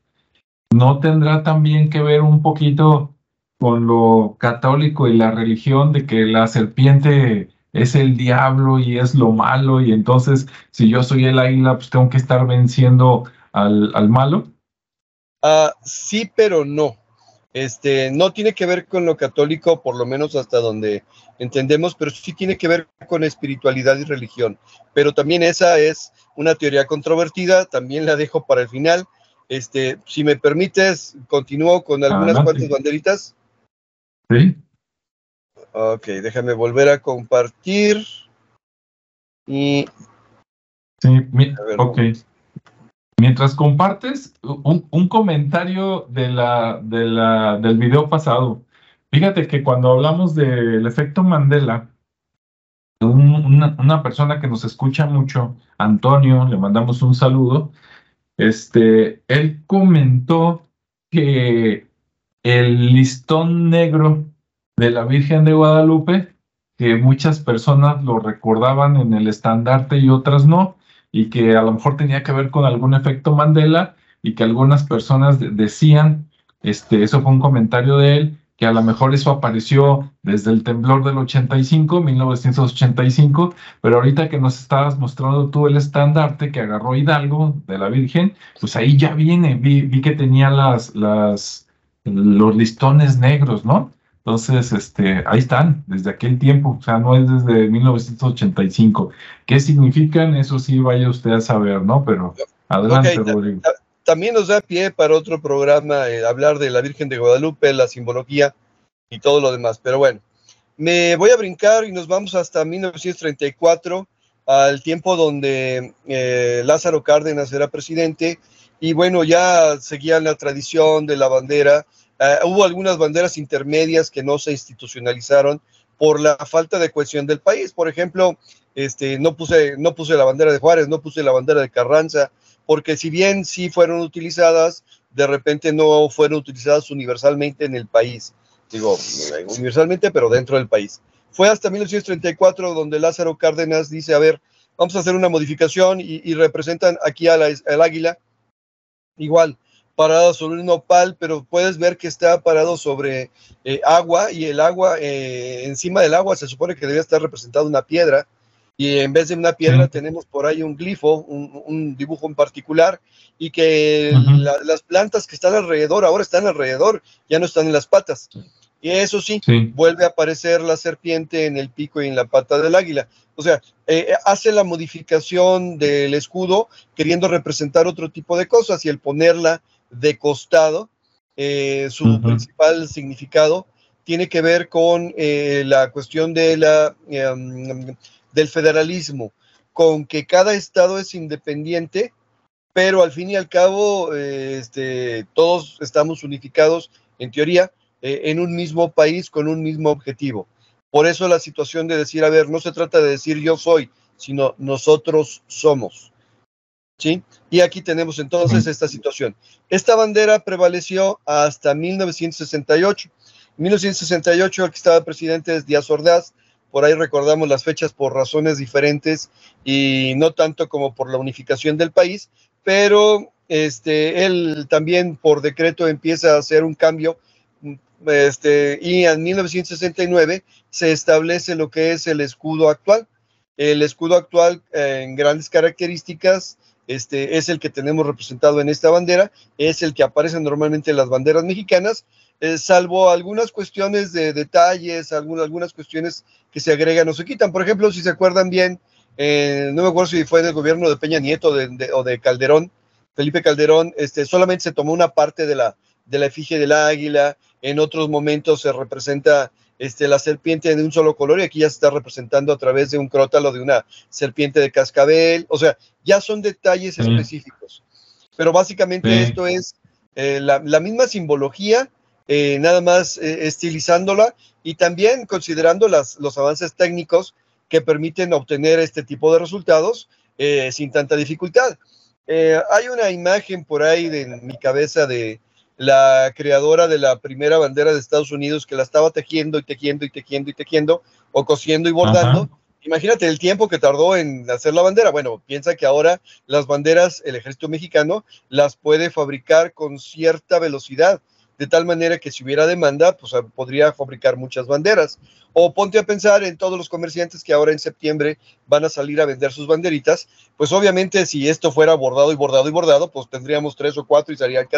¿no tendrá también que ver un poquito con lo católico y la religión de que la serpiente es el diablo y es lo malo y entonces si yo soy el águila pues tengo que estar venciendo al, malo? Uh, sí, pero no. Este, no tiene que ver con lo católico, por lo menos hasta donde entendemos, pero sí tiene que ver con espiritualidad y religión. Pero también esa es una teoría controvertida, también la dejo para el final. Este, si me permites, continúo con algunas cuantas banderitas. Sí. Ok, déjame volver a compartir. Y. Sí, ok. Mientras compartes, un, comentario de la, de la, del video pasado. Fíjate que cuando hablamos del efecto Mandela, una, una, persona que nos escucha mucho, Antonio, le mandamos un saludo, este, él comentó que el listón negro de la Virgen de Guadalupe, que muchas personas lo recordaban en el estandarte y otras no, y que a lo mejor tenía que ver con algún efecto Mandela y que algunas personas decían, este, eso fue un comentario de él, que a lo mejor eso apareció desde el temblor del 85, 1985, pero ahorita que nos estabas mostrando tú el estandarte que agarró Hidalgo de la Virgen, pues ahí ya viene, vi, vi que tenía las, las, los listones negros, ¿no? Entonces, este, ahí están, desde aquel tiempo, o sea, no es desde 1985. ¿Qué significan? Eso sí, vaya usted a saber, ¿no? Pero adelante, Rodrigo. También nos da pie para otro programa eh, hablar de la Virgen de Guadalupe, la simbología y todo lo demás. Pero bueno, me voy a brincar y nos vamos hasta 1934, al tiempo donde eh, Lázaro Cárdenas era presidente. Y bueno, ya seguían la tradición de la bandera. Eh, hubo algunas banderas intermedias que no se institucionalizaron por la falta de cohesión del país. Por ejemplo, este, no, puse, no puse la bandera de Juárez, no puse la bandera de Carranza, porque si bien sí fueron utilizadas, de repente no fueron utilizadas universalmente en el país. Digo, universalmente, pero dentro del país. Fue hasta 1934 donde Lázaro Cárdenas dice, a ver, vamos a hacer una modificación y, representan aquí al águila, igual, parado sobre un nopal, pero puedes ver que está parado sobre eh, agua y el agua, eh, encima del agua se supone que debía estar representada una piedra y en vez de una piedra tenemos por ahí un glifo, un, dibujo en particular, y que las plantas que están alrededor ahora están alrededor, ya no están en las patas. Y eso sí, vuelve a aparecer la serpiente en el pico y en la pata del águila. O sea, eh, hace la modificación del escudo queriendo representar otro tipo de cosas y el ponerla de costado, eh, su principal significado tiene que ver con eh, la cuestión de la em, del federalismo, con que cada estado es independiente, pero al fin y al cabo eh, este, todos estamos unificados, en teoría, eh, en un mismo país con un mismo objetivo. Por eso la situación de decir, a ver, no se trata de decir yo soy, sino nosotros somos. ¿Sí? Y aquí tenemos entonces esta situación. Esta bandera prevaleció hasta 1968. En 1968 el que estaba presidente es Díaz Ordaz, por ahí recordamos las fechas por razones diferentes y no tanto como por la unificación del país, pero este, él también por decreto empieza a hacer un cambio este, y en 1969 se establece lo que es el escudo actual. El escudo actual en grandes características este, es el que tenemos representado en esta bandera, es el que aparece normalmente en las banderas mexicanas, eh, salvo algunas cuestiones de detalles, algunas, algunas cuestiones que se agregan o se quitan. Por ejemplo, si se acuerdan bien, eh, no me acuerdo si fue en el gobierno de Peña Nieto o de Calderón, Felipe Calderón, este, solamente se tomó una parte de la, de la efigie del águila, en otros momentos se representa este, la serpiente de un solo color y aquí ya se está representando a través de un crótalo de una serpiente de cascabel, o sea, ya son detalles específicos. Pero básicamente esto es eh, la, la, misma simbología eh, nada más eh, estilizándola y también considerando las, los avances técnicos que permiten obtener este tipo de resultados eh, sin tanta dificultad. hay una imagen por ahí de mi cabeza de la creadora de la primera bandera de Estados Unidos que la estaba tejiendo y tejiendo y tejiendo y tejiendo o cosiendo y bordando. Imagínate el tiempo que tardó en hacer la bandera. Bueno, piensa que ahora las banderas, el ejército mexicano las puede fabricar con cierta velocidad de tal manera que si hubiera demanda, pues ah, podría fabricar muchas banderas. O ponte a pensar en todos los comerciantes que ahora en septiembre van a salir a vender sus banderitas, pues obviamente si esto fuera bordado y bordado y bordado, pues tendríamos tres o cuatro y serían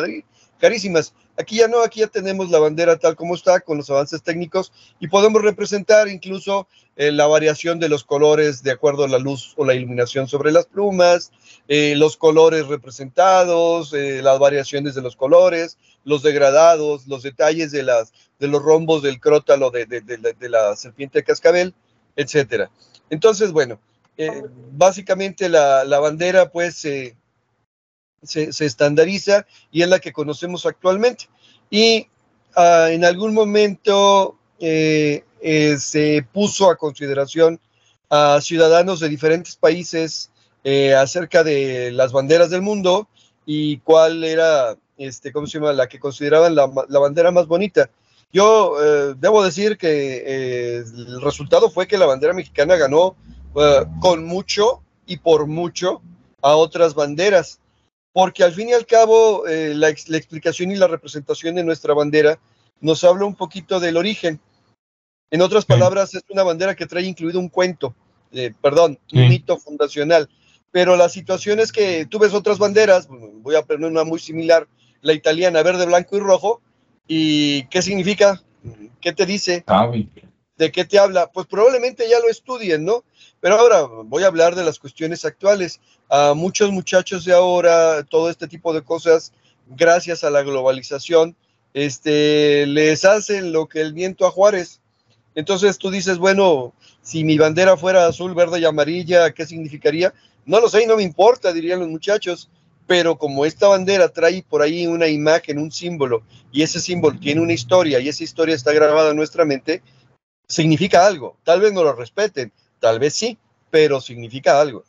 carísimas. Aquí ya no, aquí ya tenemos la bandera tal como está, con los avances técnicos, y podemos representar incluso eh, la variación de los colores de acuerdo a la luz o la iluminación sobre las plumas, eh, los colores representados, eh, las variaciones de los colores, los degradados, los detalles de, las, de los rombos del crótalo de, de, la serpiente de cascabel, etcétera. Entonces, bueno, eh, básicamente la, la, bandera pues se, se, estandariza y es la que conocemos actualmente. Y ah, en algún momento eh, eh, se puso a consideración a ciudadanos de diferentes países acerca de las banderas del mundo y cuál era este, ¿cómo se llama? La que consideraban la, bandera más bonita. Yo eh, debo decir que eh, el resultado fue que la bandera mexicana ganó eh, con mucho y por mucho a otras banderas, porque al fin y al cabo la, explicación y la representación de nuestra bandera nos habla un poquito del origen. En otras palabras, es una bandera que trae incluido un cuento, eh, perdón, un mito fundacional. Pero la situación es que tú ves otras banderas, voy a poner una muy similar, la italiana, verde, blanco y rojo. ¿Y qué significa? ¿Qué te dice? ¿De qué te habla? Pues probablemente ya lo estudien, ¿no? Pero ahora voy a hablar de las cuestiones actuales. A muchos muchachos de ahora, todo este tipo de cosas, gracias a la globalización, este, les hacen lo que el viento a Juárez. Entonces tú dices, bueno, si mi bandera fuera azul, verde y amarilla, ¿qué significaría? No lo sé y no me importa, dirían los muchachos, pero como esta bandera trae por ahí una imagen, un símbolo, y ese símbolo tiene una historia y esa historia está grabada en nuestra mente, significa algo. Tal vez no lo respeten, tal vez sí, pero significa algo.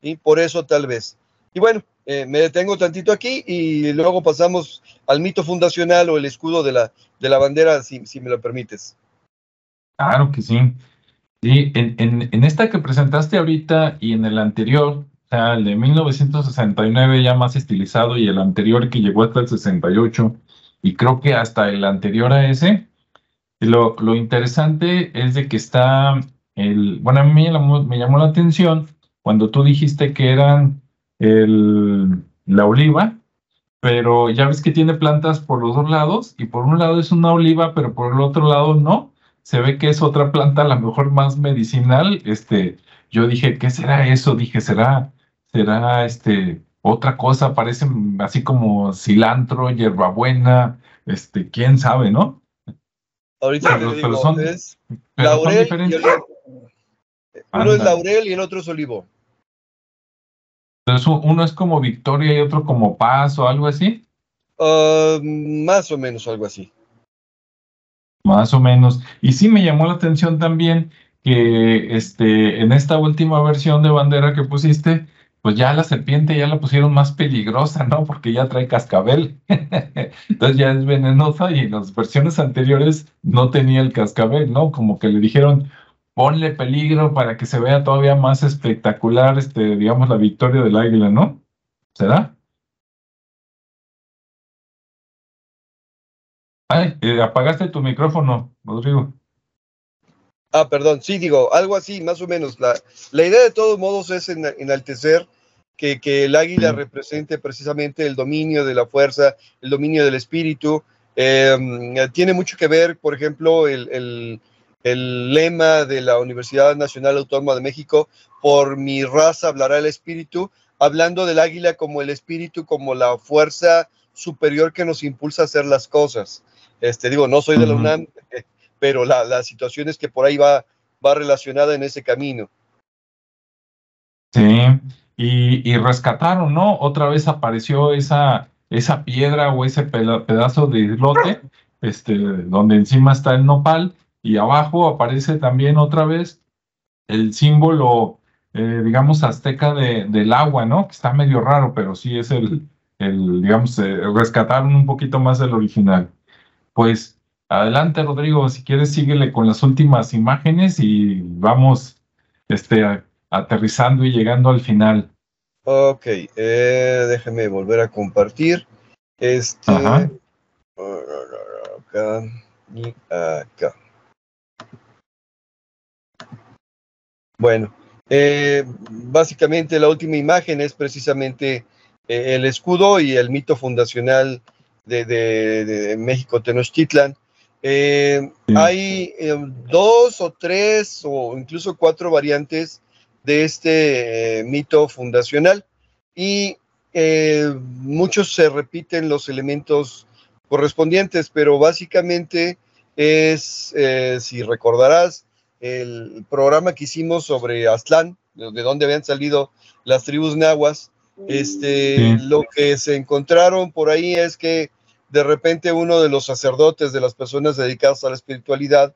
Y por eso tal vez. Y bueno, eh, me detengo tantito aquí y luego pasamos al mito fundacional o el escudo de la, de la bandera, si, me lo permites. Claro que sí. Sí, en, en, esta que presentaste ahorita y en el anterior, sea, el de 1969 ya más estilizado y el anterior que llegó hasta el 68, y creo que hasta el anterior a ese, lo, lo interesante es de que está el, bueno, a mí me llamó, la atención cuando tú dijiste que eran el, la oliva, pero ya ves que tiene plantas por los dos lados y por un lado es una oliva, pero por el otro lado no. Se ve que es otra planta, a lo mejor más medicinal. Este, yo dije, ¿qué será eso? Dije, será, será este, otra cosa, parece así como cilantro, hierbabuena, este, quién sabe, ¿no? Ahorita pero, son, laurel y uno es laurel y el otro es olivo. Entonces uno es como Victoria y otro como Paz o algo así. Ah, más o menos algo así. Más o menos. Y sí me llamó la atención también que este, en esta última versión de bandera que pusiste, pues ya la serpiente ya la pusieron más peligrosa, ¿no? Porque ya trae cascabel. Entonces ya es venenosa y en las versiones anteriores no tenía el cascabel, ¿no? Como que le dijeron, ponle peligro para que se vea todavía más espectacular, este, digamos, la victoria del águila, ¿no? ¿Será? Ay, eh, apagaste tu micrófono, Rodrigo. Ah, perdón, sí, digo, algo así, más o menos. La, la idea de todos modos es enaltecer que, que, el águila represente precisamente el dominio de la fuerza, el dominio del espíritu. Em, tiene mucho que ver, por ejemplo, el, el, el, lema de la Universidad Nacional Autónoma de México, por mi raza hablará el espíritu, hablando del águila como el espíritu, como la fuerza superior que nos impulsa a hacer las cosas. Este, digo, no soy de la UNAM, pero la, la situación es que por ahí va, va relacionada en ese camino. Sí, y, y, rescataron, ¿no? Otra vez apareció esa, esa piedra o ese pedazo de islote, este, donde encima está el nopal, y abajo aparece también otra vez el símbolo, eh, digamos, azteca de, del agua, ¿no? Que está medio raro, pero sí es el, el digamos, eh, rescataron un poquito más del original. Pues Adelante, Rodrigo, si quieres, síguele con las últimas imágenes y vamos este, aterrizando y llegando al final. Ok, eh, déjeme volver a compartir. Este. Acá y acá. Bueno, eh, básicamente la última imagen es precisamente eh, el escudo y el mito fundacional de, de, de México Tenochtitlan. Eh, hay eh, dos o tres o incluso cuatro variantes de este eh, mito fundacional. Y muchos se repiten los elementos correspondientes, pero básicamente es, si recordarás, el programa que hicimos sobre Aztlán, de donde habían salido las tribus nahuas, este, lo que se encontraron por ahí es que de repente uno de los sacerdotes, de las personas dedicadas a la espiritualidad,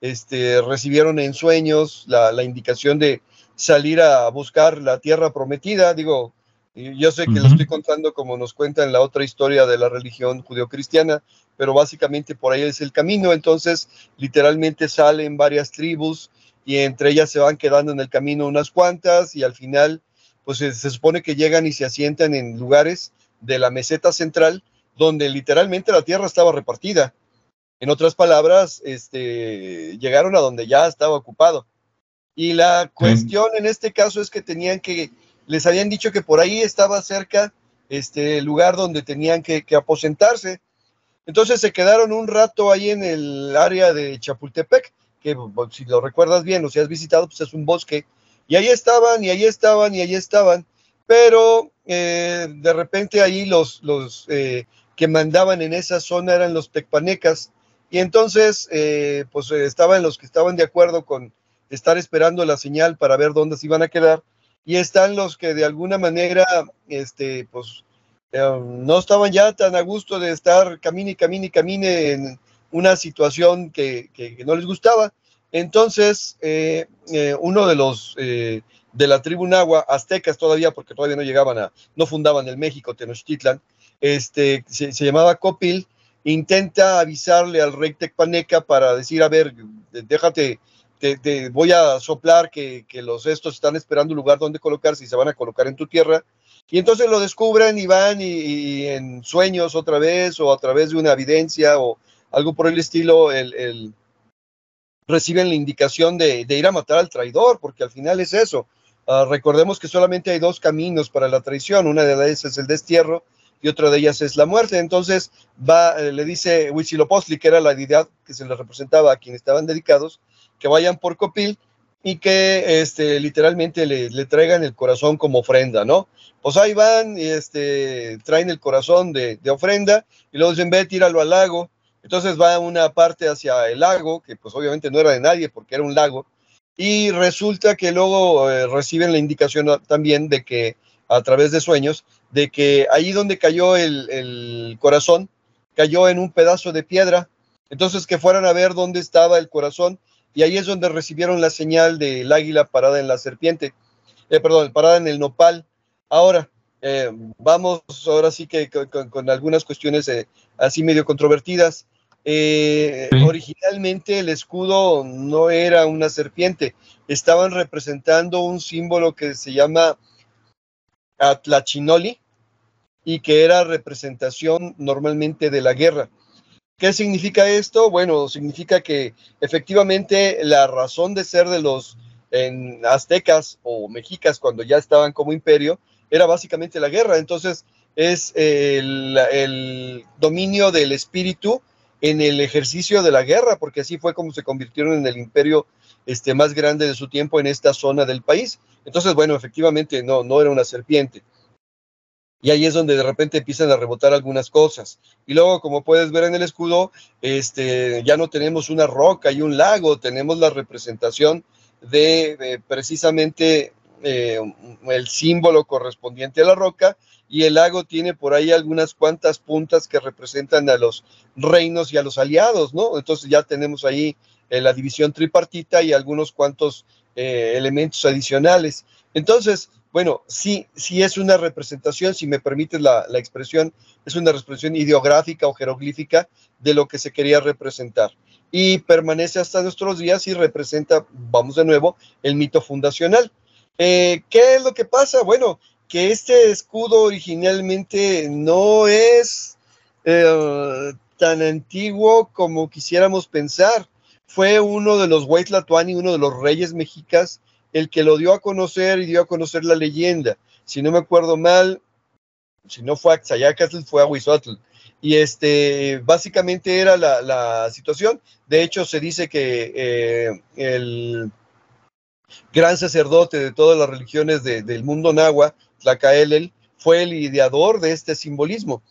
este, recibieron en sueños la, indicación de salir a buscar la tierra prometida. Digo, yo sé que lo estoy contando como nos cuenta en la otra historia de la religión judeocristiana, pero básicamente por ahí es el camino. Entonces, literalmente salen varias tribus y entre ellas se van quedando en el camino unas cuantas y al final, pues se supone que llegan y se asientan en lugares de la meseta central donde literalmente la tierra estaba repartida. En otras palabras, este, llegaron a donde ya estaba ocupado. Y la cuestión en este caso es que tenían que, les habían dicho que por ahí estaba cerca este lugar donde tenían que, aposentarse. Entonces se quedaron un rato ahí en el área de Chapultepec, que si lo recuerdas bien o si has visitado, pues es un bosque. Y ahí estaban, y ahí estaban, y ahí estaban. Pero eh, de repente ahí los, los eh, que mandaban en esa zona eran los tecpanecas. Y entonces, eh, pues estaban los que estaban de acuerdo con estar esperando la señal para ver dónde se iban a quedar. Y están los que de alguna manera, este, pues, eh, no estaban ya tan a gusto de estar camine camine camine en una situación que, no les gustaba. Entonces, eh, eh, uno de los de la tribu Nahua, aztecas todavía, porque todavía no llegaban a, no fundaban el México, Tenochtitlan, este, se, llamaba Copil, intenta avisarle al rey Tecpaneca para decir, a ver, déjate te, voy a soplar que, los estos están esperando un lugar donde colocarse y se van a colocar en tu tierra. Y entonces lo descubren y van y, en sueños otra vez o a través de una evidencia o algo por el estilo, el, reciben la indicación de, ir a matar al traidor, porque al final es eso. Ah, recordemos que solamente hay dos caminos para la traición, una de ellas es el destierro y otra de ellas es la muerte. Entonces va, eh, le dice Huitzilopochtli, que era la deidad que se le representaba a quienes estaban dedicados, que vayan por Copil y que este, literalmente le, traigan el corazón como ofrenda, ¿no? Pues ahí van y este, traen el corazón de, ofrenda y luego dicen, ve, tíralo al lago. Entonces va una parte hacia el lago, que pues obviamente no era de nadie porque era un lago, y resulta que luego eh, reciben la indicación también de que, a través de sueños, de que ahí donde cayó el, el corazón, cayó en un pedazo de piedra. Entonces que fueran a ver dónde estaba el corazón y ahí es donde recibieron la señal del águila parada en la serpiente, eh, perdón, parada en el nopal. Ahora, eh, vamos ahora sí que con, algunas cuestiones eh, así medio controvertidas. Originalmente el escudo no era una serpiente, estaban representando un símbolo que se llama Atlachinoli y que era representación normalmente de la guerra. ¿Qué significa esto? Bueno, significa que efectivamente la razón de ser de los aztecas o mexicas cuando ya estaban como imperio era básicamente la guerra. Entonces es el, dominio del espíritu en el ejercicio de la guerra, porque así fue como se convirtieron en el imperio este, más grande de su tiempo en esta zona del país. Entonces, bueno, efectivamente no, no era una serpiente y ahí es donde de repente empiezan a rebotar algunas cosas. Y luego, como puedes ver en el escudo, este, ya no tenemos una roca y un lago, tenemos la representación de, precisamente eh, el símbolo correspondiente a la roca y el lago tiene por ahí algunas cuantas puntas que representan a los reinos y a los aliados, ¿no? Entonces ya tenemos ahí eh, la división tripartita y algunos cuantos eh, elementos adicionales. Entonces, bueno, sí, sí es una representación, si me permites la, expresión, es una representación ideográfica o jeroglífica de lo que se quería representar. Y permanece hasta nuestros días y representa, vamos de nuevo, el mito fundacional. Eh, ¿Qué es lo que pasa? Bueno, que este escudo originalmente no es tan antiguo como quisiéramos pensar. Fue uno de los Huaytlatuani, uno de los reyes mexicas, el que lo dio a conocer y dio a conocer la leyenda. Si no me acuerdo mal, si no fue a Xayacatl, fue a Huizotl. Y este, básicamente era la, situación. De hecho, se dice que eh, el gran sacerdote de todas las religiones del mundo nahua, Tlacaelel, fue el ideador de este simbolismo.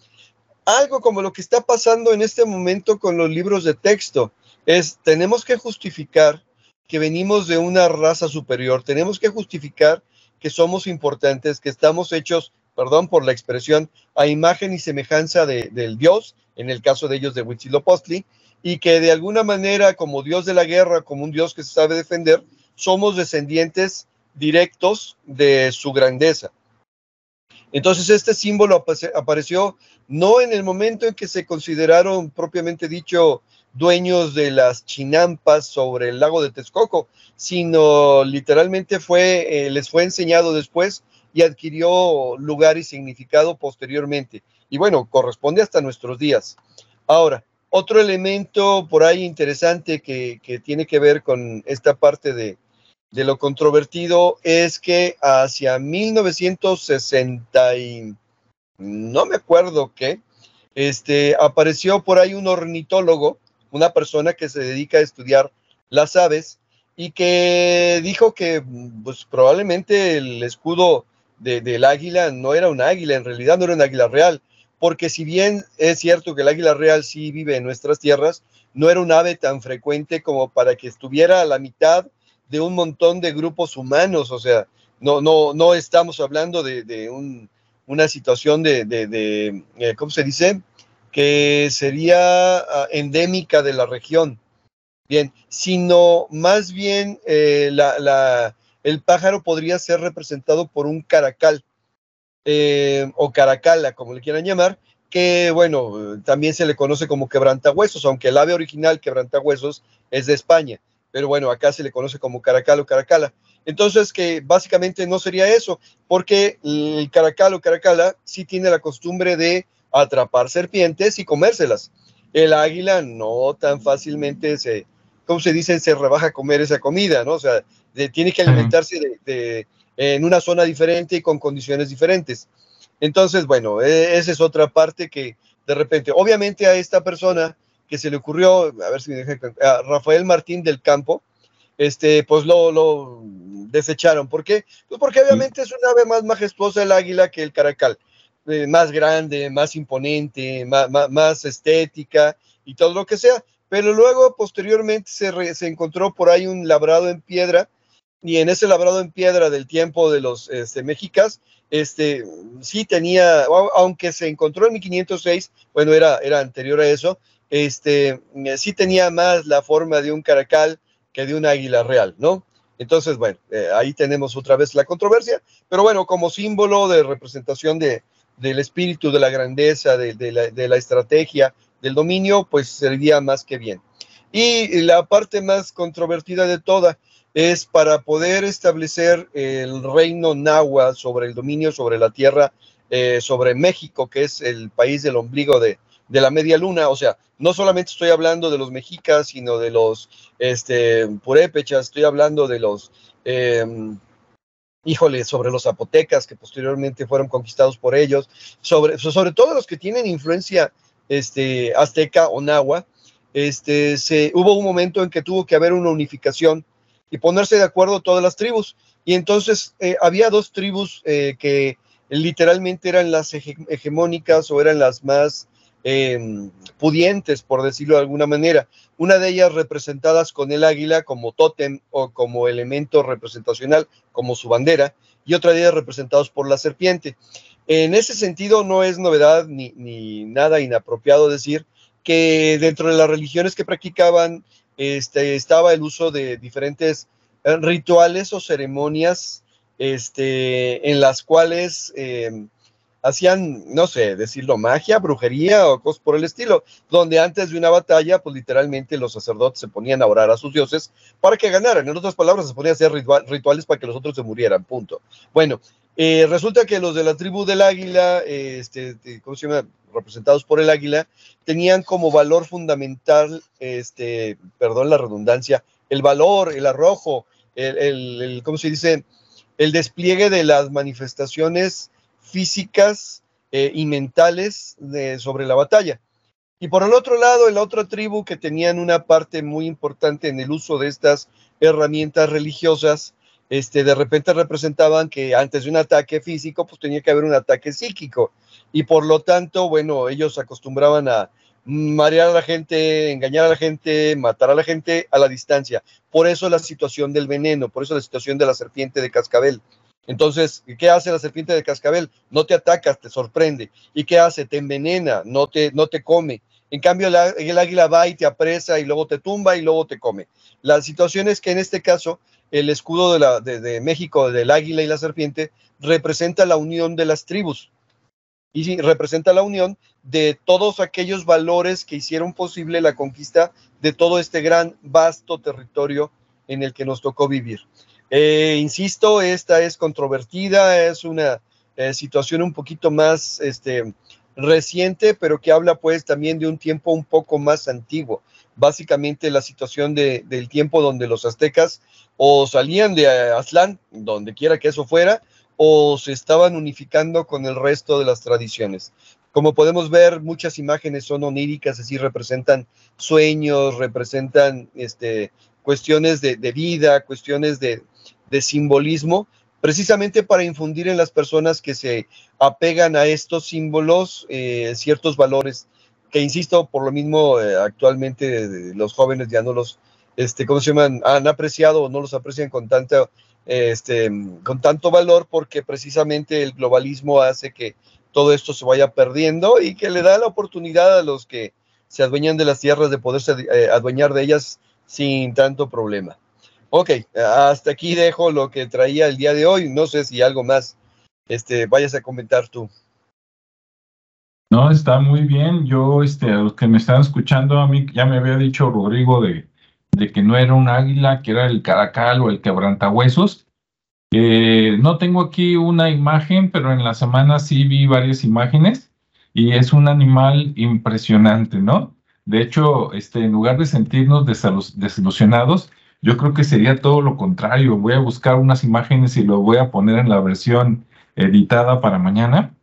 Algo como lo que está pasando en este momento con los libros de texto es, tenemos que justificar que venimos de una raza superior, tenemos que justificar que somos importantes, que estamos hechos, perdón por la expresión, a imagen y semejanza del Dios, en el caso de ellos de Huitzilopochtli, y que de alguna manera, como Dios de la guerra, como un Dios que se sabe defender, somos descendientes directos de su grandeza. Entonces este símbolo apareció no en el momento en que se consideraron propiamente dicho dueños de las chinampas sobre el lago de Texcoco, sino literalmente fue, eh, les fue enseñado después y adquirió lugar y significado posteriormente. Y bueno, corresponde hasta nuestros días. Ahora, Otro elemento por ahí interesante que, tiene que ver con esta parte de, lo controvertido es que hacia 1960 y no me acuerdo qué, este, apareció por ahí un ornitólogo, una persona que se dedica a estudiar las aves y que dijo que pues, probablemente el escudo del águila no era un águila, en realidad no era un águila real, porque si bien es cierto que el águila real sí vive en nuestras tierras, no era un ave tan frecuente como para que estuviera a la mitad de un montón de grupos humanos, o sea, no, no, no estamos hablando de, una situación de, de, eh, ¿cómo se dice? Que sería ah, endémica de la región. Bien, sino más bien eh, el pájaro podría ser representado por un caracal eh, o caracala, como le quieran llamar, que bueno, también se le conoce como quebrantahuesos, aunque el ave original quebrantahuesos es de España, pero bueno, acá se le conoce como caracal o caracala. Entonces, que básicamente no sería eso, porque el caracal o caracala sí tiene la costumbre de atrapar serpientes y comérselas. El águila no tan fácilmente se, ¿cómo se dice? Se rebaja a comer esa comida, ¿no? O sea, tiene que alimentarse de, en una zona diferente y con condiciones diferentes. Entonces, bueno, e, esa es otra parte que de repente, obviamente a esta persona que se le ocurrió, a ver si me deja, a Rafael Martín del Campo, este, pues lo, lo desecharon. ¿Por qué? Pues porque obviamente es una ave más majestuosa el águila que el caracal, eh, más grande, más imponente, más, más, estética y todo lo que sea. Pero luego, posteriormente, se, se encontró por ahí un labrado en piedra y en ese labrado en piedra del tiempo de los este, mexicas, este, sí tenía, aunque se encontró en 1506, bueno, era, era anterior a eso, este, sí tenía más la forma de un caracal que de un águila real, ¿no? Entonces, bueno, eh, ahí tenemos otra vez la controversia, pero bueno, como símbolo de representación de, del espíritu, de la grandeza, de, la, estrategia, del dominio, pues servía más que bien. Y la parte más controvertida de toda, es para poder establecer el reino náhuatl sobre el dominio sobre la tierra, eh, sobre México, que es el país del ombligo de, la media luna. O sea, no solamente estoy hablando de los mexicas, sino de los este, purépechas, estoy hablando de los, em, híjole, sobre los zapotecas que posteriormente fueron conquistados por ellos, sobre, sobre todo los que tienen influencia este, azteca o náhuatl. Este, se, hubo un momento en que tuvo que haber una unificación y ponerse de acuerdo todas las tribus. Y entonces eh, había dos tribus eh, que literalmente eran las hegemónicas o eran las más em, pudientes, por decirlo de alguna manera. Una de ellas representadas con el águila como tótem o como elemento representacional, como su bandera, y otra de ellas representados por la serpiente. En ese sentido, no es novedad ni, ni nada inapropiado decir que dentro de las religiones que practicaban este, estaba el uso de diferentes eh, rituales o ceremonias este, en las cuales em, hacían, no sé, decirlo, magia, brujería o cosas por el estilo, donde antes de una batalla, pues literalmente los sacerdotes se ponían a orar a sus dioses para que ganaran. En otras palabras, se ponían a hacer rituales para que los otros se murieran, punto. Bueno, eh, resulta que los de la tribu del águila, este, ¿cómo se llama? representados por el águila, tenían como valor fundamental, este, perdón la redundancia, el valor, el arrojo, el, ¿cómo se dice? El despliegue de las manifestaciones físicas eh, y mentales sobre la batalla. Y por el otro lado, la otra tribu que tenían una parte muy importante en el uso de estas herramientas religiosas, este, de repente representaban que antes de un ataque físico, pues tenía que haber un ataque psíquico. Y por lo tanto, bueno, ellos acostumbraban a marear a la gente, engañar a la gente, matar a la gente a la distancia. Por eso la situación del veneno, por eso la situación de la serpiente de cascabel. Entonces, ¿qué hace la serpiente de cascabel? No te atacas, te sorprende. ¿Y qué hace? Te envenena, no te, no te come. En cambio, el águila va y te apresa y luego te tumba y luego te come. La situación es que en este caso el escudo de, la, de, México, del águila y la serpiente, representa la unión de las tribus y representa la unión de todos aquellos valores que hicieron posible la conquista de todo este gran, vasto territorio en el que nos tocó vivir. Eh, insisto, esta es controvertida, es una eh, situación un poquito más este, reciente, pero que habla pues también de un tiempo un poco más antiguo. Básicamente la situación de, del tiempo donde los aztecas o salían de Aztlán, donde quiera que eso fuera, o se estaban unificando con el resto de las tradiciones. Como podemos ver, muchas imágenes son oníricas, así representan sueños, representan este, cuestiones de, vida, cuestiones de, simbolismo, precisamente para infundir en las personas que se apegan a estos símbolos eh, ciertos valores que, insisto, por lo mismo eh, actualmente los jóvenes ya no los, este, ¿cómo se llaman? Han apreciado o no los aprecian con tanta este, con tanto valor porque precisamente el globalismo hace que todo esto se vaya perdiendo y que le da la oportunidad a los que se adueñan de las tierras de poderse eh, adueñar de ellas sin tanto problema. Ok, hasta aquí dejo lo que traía el día de hoy. No sé si algo más este, vayas a comentar tú. No, está muy bien. Yo, este, a los que me están escuchando, a mí ya me había dicho Rodrigo de, que no era un águila, que era el caracal o el quebrantahuesos. Eh, no tengo aquí una imagen, pero en la semana sí vi varias imágenes y es un animal impresionante, ¿no? De hecho, este, en lugar de sentirnos desilusionados, yo creo que sería todo lo contrario. Voy a buscar unas imágenes y lo voy a poner en la versión editada para mañana,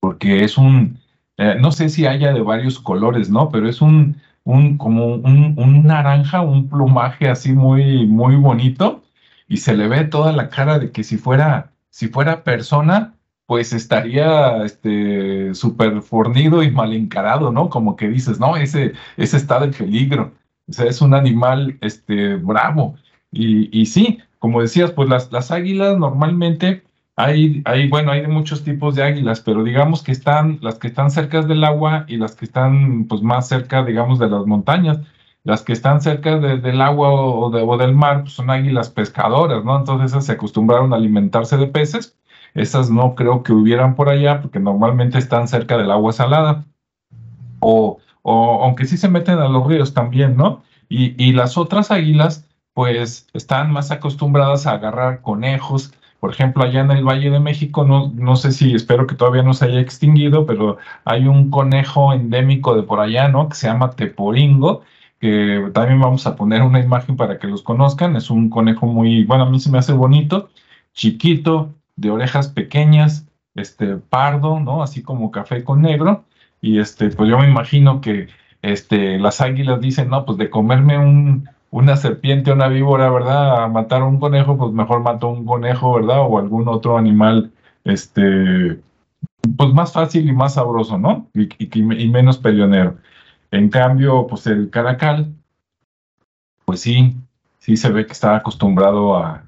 porque es un, eh, no sé si haya de varios colores, ¿no? Pero es un, un, como un, naranja, un plumaje así muy, muy bonito y se le ve toda la cara de que si fuera, si fuera persona, pues estaría este súper fornido y mal encarado, ¿no? Como que dices, no, ese, ese está de peligro. O es un animal este, bravo. Y, y sí, como decías, pues las, las águilas normalmente hay, hay, bueno, hay muchos tipos de águilas, pero digamos que están las que están cerca del agua y las que están pues más cerca, digamos, de las montañas. Las que están cerca del agua o, de, o del mar pues, son águilas pescadoras, ¿no? Entonces esas se acostumbraron a alimentarse de peces. Esas no creo que hubieran por allá porque normalmente están cerca del agua salada. O, o aunque sí se meten a los ríos también, ¿no? Y, las otras águilas pues están más acostumbradas a agarrar conejos, por ejemplo, allá en el Valle de México, no, no sé si espero que todavía no se haya extinguido, pero hay un conejo endémico de por allá, ¿no? Que se llama teporingo, que también vamos a poner una imagen para que los conozcan. Es un conejo muy, bueno, a mí se me hace bonito, chiquito, de orejas pequeñas, este, pardo, ¿no? Así como café con negro. Y este, pues yo me imagino que este, las águilas dicen, no, pues de comerme un, una serpiente una víbora, ¿verdad? A matar a un conejo, pues mejor mato un conejo, ¿verdad? O algún otro animal, este, pues más fácil y más sabroso, ¿no? Y, y, menos peleonero. En cambio, pues el caracal, pues sí, sí se ve que está acostumbrado a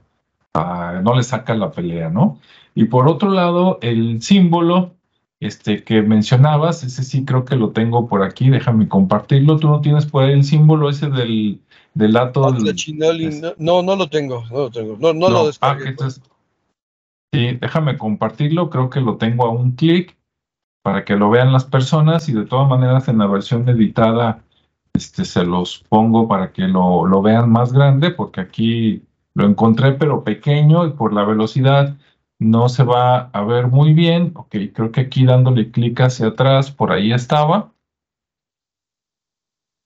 no le saca la pelea, ¿no? Y por otro lado, el símbolo, este que mencionabas, ese sí creo que lo tengo por aquí, déjame compartirlo. ¿Tú no tienes por ahí el símbolo ese del del atol. no, no lo tengo, no lo tengo, no, no, lo ah, descargué. Pues. sí, déjame compartirlo, creo que lo tengo a un clic para que lo vean las personas y de todas maneras en la versión editada este, se los pongo para que lo, lo vean más grande porque aquí lo encontré pero pequeño y por la velocidad no se va a ver muy bien. Ok, creo que aquí dándole clic hacia atrás, por ahí estaba.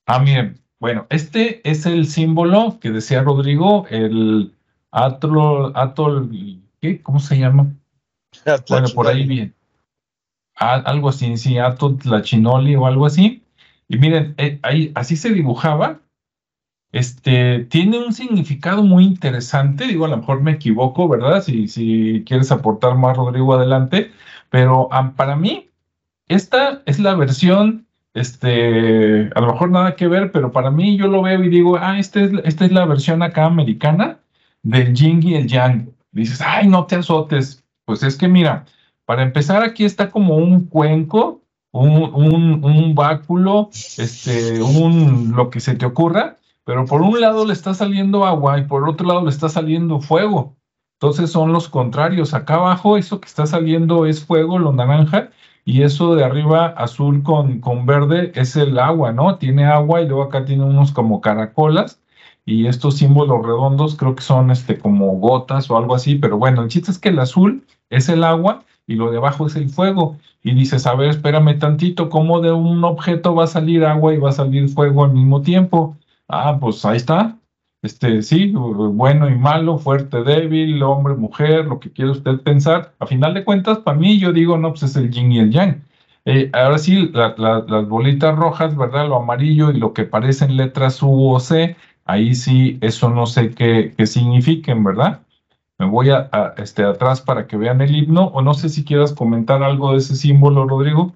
Ah, miren, bueno, este es el símbolo que decía Rodrigo, el atol, atol ¿qué? ¿Cómo se llama? bueno, por ahí bien. algo así, sí, atol tlachinoli o algo así. Y miren, eh, ahí, así se dibujaba. Este, tiene un significado muy interesante, digo, a lo mejor me equivoco, ¿verdad? Si, quieres aportar más, Rodrigo, adelante. Pero para mí, esta es la versión este, a lo mejor nada que ver, pero para mí yo lo veo y digo, ah, esta es, esta es la versión acá americana del yin y el yang. Dices, ay, no te azotes. Pues es que mira, para empezar aquí está como un cuenco, un, un, un báculo, este, un, lo que se te ocurra, pero por un lado le está saliendo agua y por otro lado le está saliendo fuego. Entonces son los contrarios. Acá abajo eso que está saliendo es fuego, lo naranja, y eso de arriba azul con, con verde es el agua, ¿no? Tiene agua y luego acá tiene unos como caracolas y estos símbolos redondos creo que son este como gotas o algo así, pero bueno, el chiste es que el azul es el agua y lo de abajo es el fuego. Y dices, a ver, espérame tantito, ¿cómo de un objeto va a salir agua y va a salir fuego al mismo tiempo? Ah, pues ahí está. Este, sí, bueno y malo, fuerte, débil, hombre, mujer, lo que quiera usted pensar. A final de cuentas, para mí, yo digo, no, pues es el yin y el yang. Eh, ahora sí, las bolitas rojas, ¿verdad? Lo amarillo y lo que parecen letras U o C, ahí sí, eso no sé qué, qué signifiquen, ¿verdad? Me voy a, este, atrás para que vean el himno, o no sé si quieras comentar algo de ese símbolo, Rodrigo.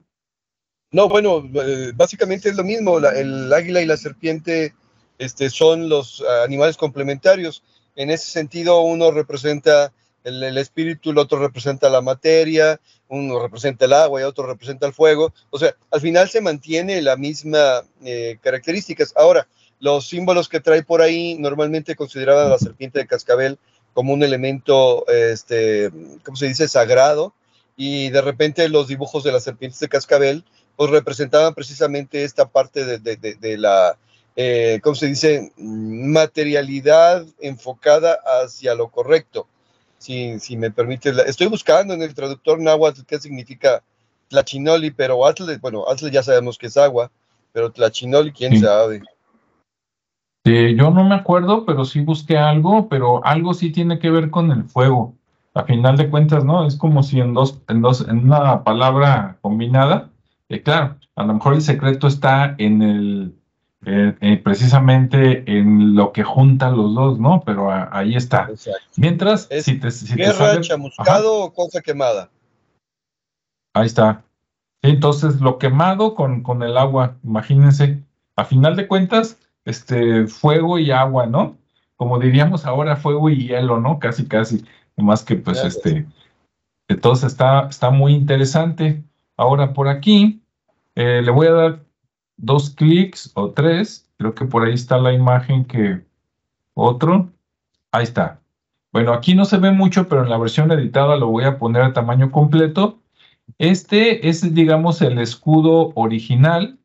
No, bueno, eh, básicamente es lo mismo, el águila y la serpiente este, son los animales complementarios. En ese sentido, uno representa el, espíritu, el otro representa la materia, uno representa el agua y otro representa el fuego. O sea, al final se mantiene la misma eh, características. Ahora, los símbolos que trae por ahí normalmente consideraban a la serpiente de cascabel como un elemento, este, ¿cómo se dice?, sagrado, y de repente los dibujos de las serpientes de cascabel, pues representaban precisamente esta parte de, la, eh, ¿cómo se dice?, materialidad enfocada hacia lo correcto. Si, si me permite, estoy buscando en el traductor náhuatl qué significa tlachinoli, pero atl, bueno, atl ya sabemos que es agua, pero tlachinoli, quién sabe. Este, yo no me acuerdo, pero sí busqué algo, pero algo sí tiene que ver con el fuego. A final de cuentas, ¿no? Es como si en dos, en dos, en una palabra combinada, eh, claro, a lo mejor el secreto está en el, eh, eh, precisamente en lo que junta los dos, ¿no? Pero ahí está. Mientras, si te, si guerra, chamuscado o cosa quemada. Ahí está. Entonces, lo quemado con, con el agua, imagínense. A final de cuentas, este, fuego y agua, ¿no? Como diríamos ahora, fuego y hielo, ¿no? Casi, casi. Más que, pues, este, entonces está, está muy interesante. Ahora, por aquí, eh, le voy a dar dos clics o tres. Creo que por ahí está la imagen que otro. Ahí está. Bueno, aquí no se ve mucho, pero en la versión editada lo voy a poner a tamaño completo. Este es, digamos, el escudo original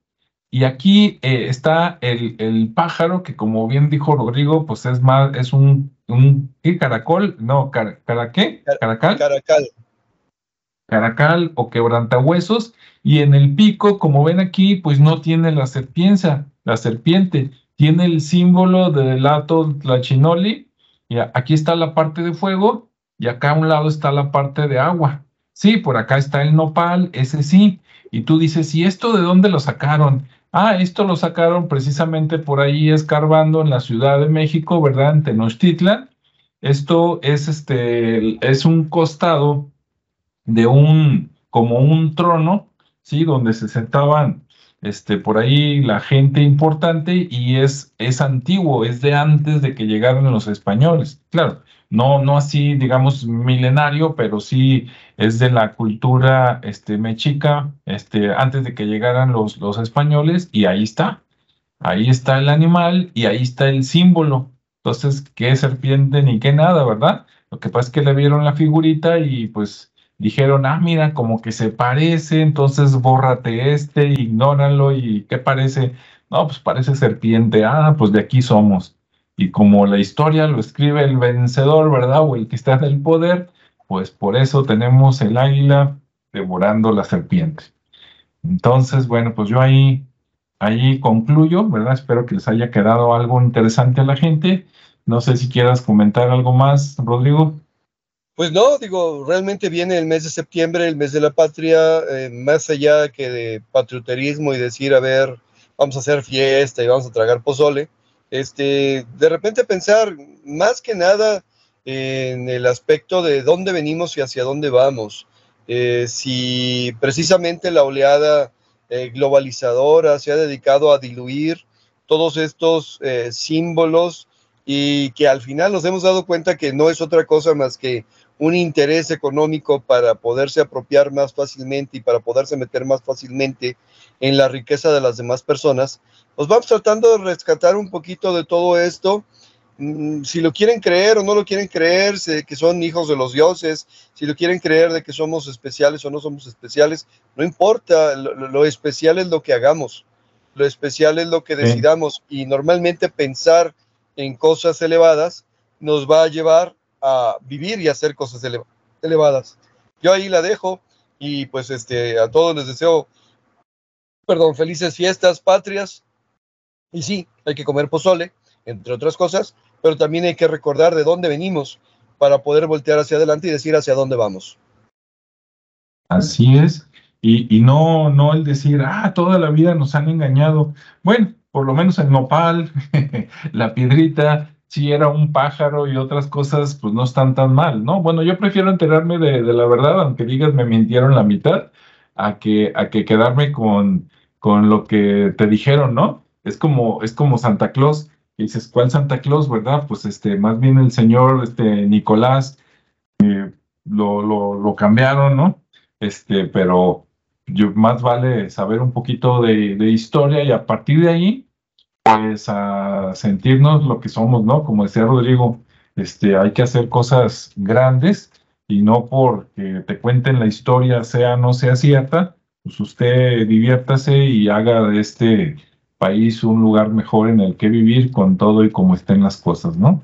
y aquí eh, está el, pájaro que, como bien dijo Rodrigo, pues es más, es un, un ¿qué? caracol, no, cara, qué? Caracal. Caracal. Caracal o quebrantahuesos. Y en el pico, como ven aquí, pues no tiene la serpiente, la serpiente, tiene el símbolo del lato tlachinoli. Y aquí está la parte de fuego y acá a un lado está la parte de agua. Sí, por acá está el nopal, ese sí. Y tú dices, ¿y esto de dónde lo sacaron? Ah, esto lo sacaron precisamente por ahí escarbando en la Ciudad de México, ¿verdad? En Tenochtitlan. Esto es este, es un costado de un, como un trono, ¿sí? Donde se sentaban este, por ahí la gente importante y es, es antiguo, es de antes de que llegaran los españoles. Claro, no, no así, digamos, milenario, pero sí es de la cultura este, mexica, este, antes de que llegaran los, los españoles, y ahí está. Ahí está el animal y ahí está el símbolo. Entonces, qué serpiente ni qué nada, ¿verdad? Lo que pasa es que le vieron la figurita y pues dijeron, ah, mira, como que se parece, entonces bórrate este, ignóralo y ¿qué parece? No, pues parece serpiente, ah, pues de aquí somos. Y como la historia lo escribe el vencedor, ¿verdad? O el que está en el poder, pues por eso tenemos el águila devorando la serpiente. Entonces, bueno, pues yo ahí, ahí concluyo, ¿verdad? Espero que les haya quedado algo interesante a la gente. No sé si quieras comentar algo más, Rodrigo. Pues no, digo, realmente viene el mes de septiembre, el mes de la patria, eh, más allá que de patrioterismo y decir, a ver, vamos a hacer fiesta y vamos a tragar pozole este, de repente pensar más que nada en el aspecto de dónde venimos y hacia dónde vamos. Eh, si precisamente la oleada eh, globalizadora se ha dedicado a diluir todos estos símbolos y que al final nos hemos dado cuenta que no es otra cosa más que un interés económico para poderse apropiar más fácilmente y para poderse meter más fácilmente en la riqueza de las demás personas, pues vamos tratando de rescatar un poquito de todo esto. Mm, si lo quieren creer o no lo quieren creer, que son hijos de los dioses, si lo quieren creer de que somos especiales o no somos especiales, no importa, lo, especial es lo que hagamos, lo especial es lo que decidamos. Y normalmente pensar en cosas elevadas nos va a llevar a vivir y hacer cosas elevadas. yo ahí la dejo y pues este, a todos les deseo, perdón, felices fiestas patrias. Y sí, hay que comer pozole, entre otras cosas, pero también hay que recordar de dónde venimos para poder voltear hacia adelante y decir hacia dónde vamos. Así es. Y, y, no, no el decir, ah, toda la vida nos han engañado. Bueno, por lo menos el nopal, la piedrita, si era un pájaro y otras cosas, pues no están tan mal, ¿no? Bueno, yo prefiero enterarme de, la verdad, aunque digas me mintieron la mitad, a que, a que quedarme con, con lo que te dijeron, ¿no? Es como, es como Santa Claus. Dices, ¿cuál Santa Claus, verdad? Pues este, más bien el señor este, Nicolás, eh, lo, lo, lo cambiaron, ¿no? Este, pero yo, más vale saber un poquito de, historia y a partir de ahí, pues a sentirnos lo que somos, ¿no? Como decía Rodrigo, este, hay que hacer cosas grandes y no porque te cuenten la historia, sea no sea cierta, pues usted diviértase y haga de este país un lugar mejor en el que vivir con todo y como estén las cosas, ¿no?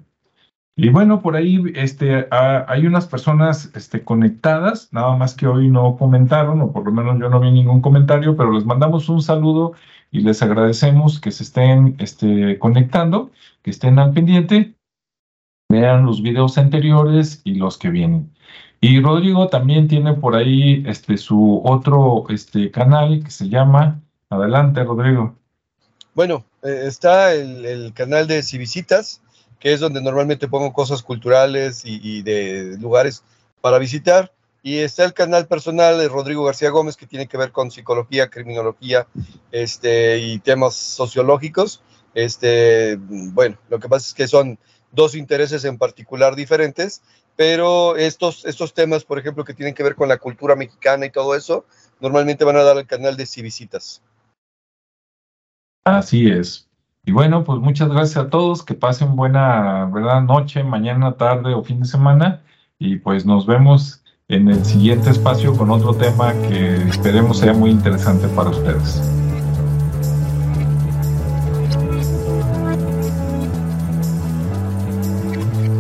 Y bueno, por ahí este, hay unas personas este, conectadas, nada más que hoy no comentaron, o por lo menos yo no vi ningún comentario, pero les mandamos un saludo y les agradecemos que se estén este, conectando, que estén al pendiente, vean los videos anteriores y los que vienen. Y Rodrigo también tiene por ahí este, su otro este, canal que se llama, adelante Rodrigo. Bueno, eh, está el, el canal de Si Visitas que es donde normalmente pongo cosas culturales y, de lugares para visitar. Y está el canal personal de Rodrigo García Gómez, que tiene que ver con psicología, criminología este, y temas sociológicos. Este, bueno, lo que pasa es que son dos intereses en particular diferentes, pero estos, estos temas, por ejemplo, que tienen que ver con la cultura mexicana y todo eso, normalmente van a dar al canal de Civisitas. Así es. Y bueno, pues muchas gracias a todos, que pasen buena ¿verdad? noche, mañana, tarde o fin de semana y pues nos vemos en el siguiente espacio con otro tema que esperemos sea muy interesante para ustedes.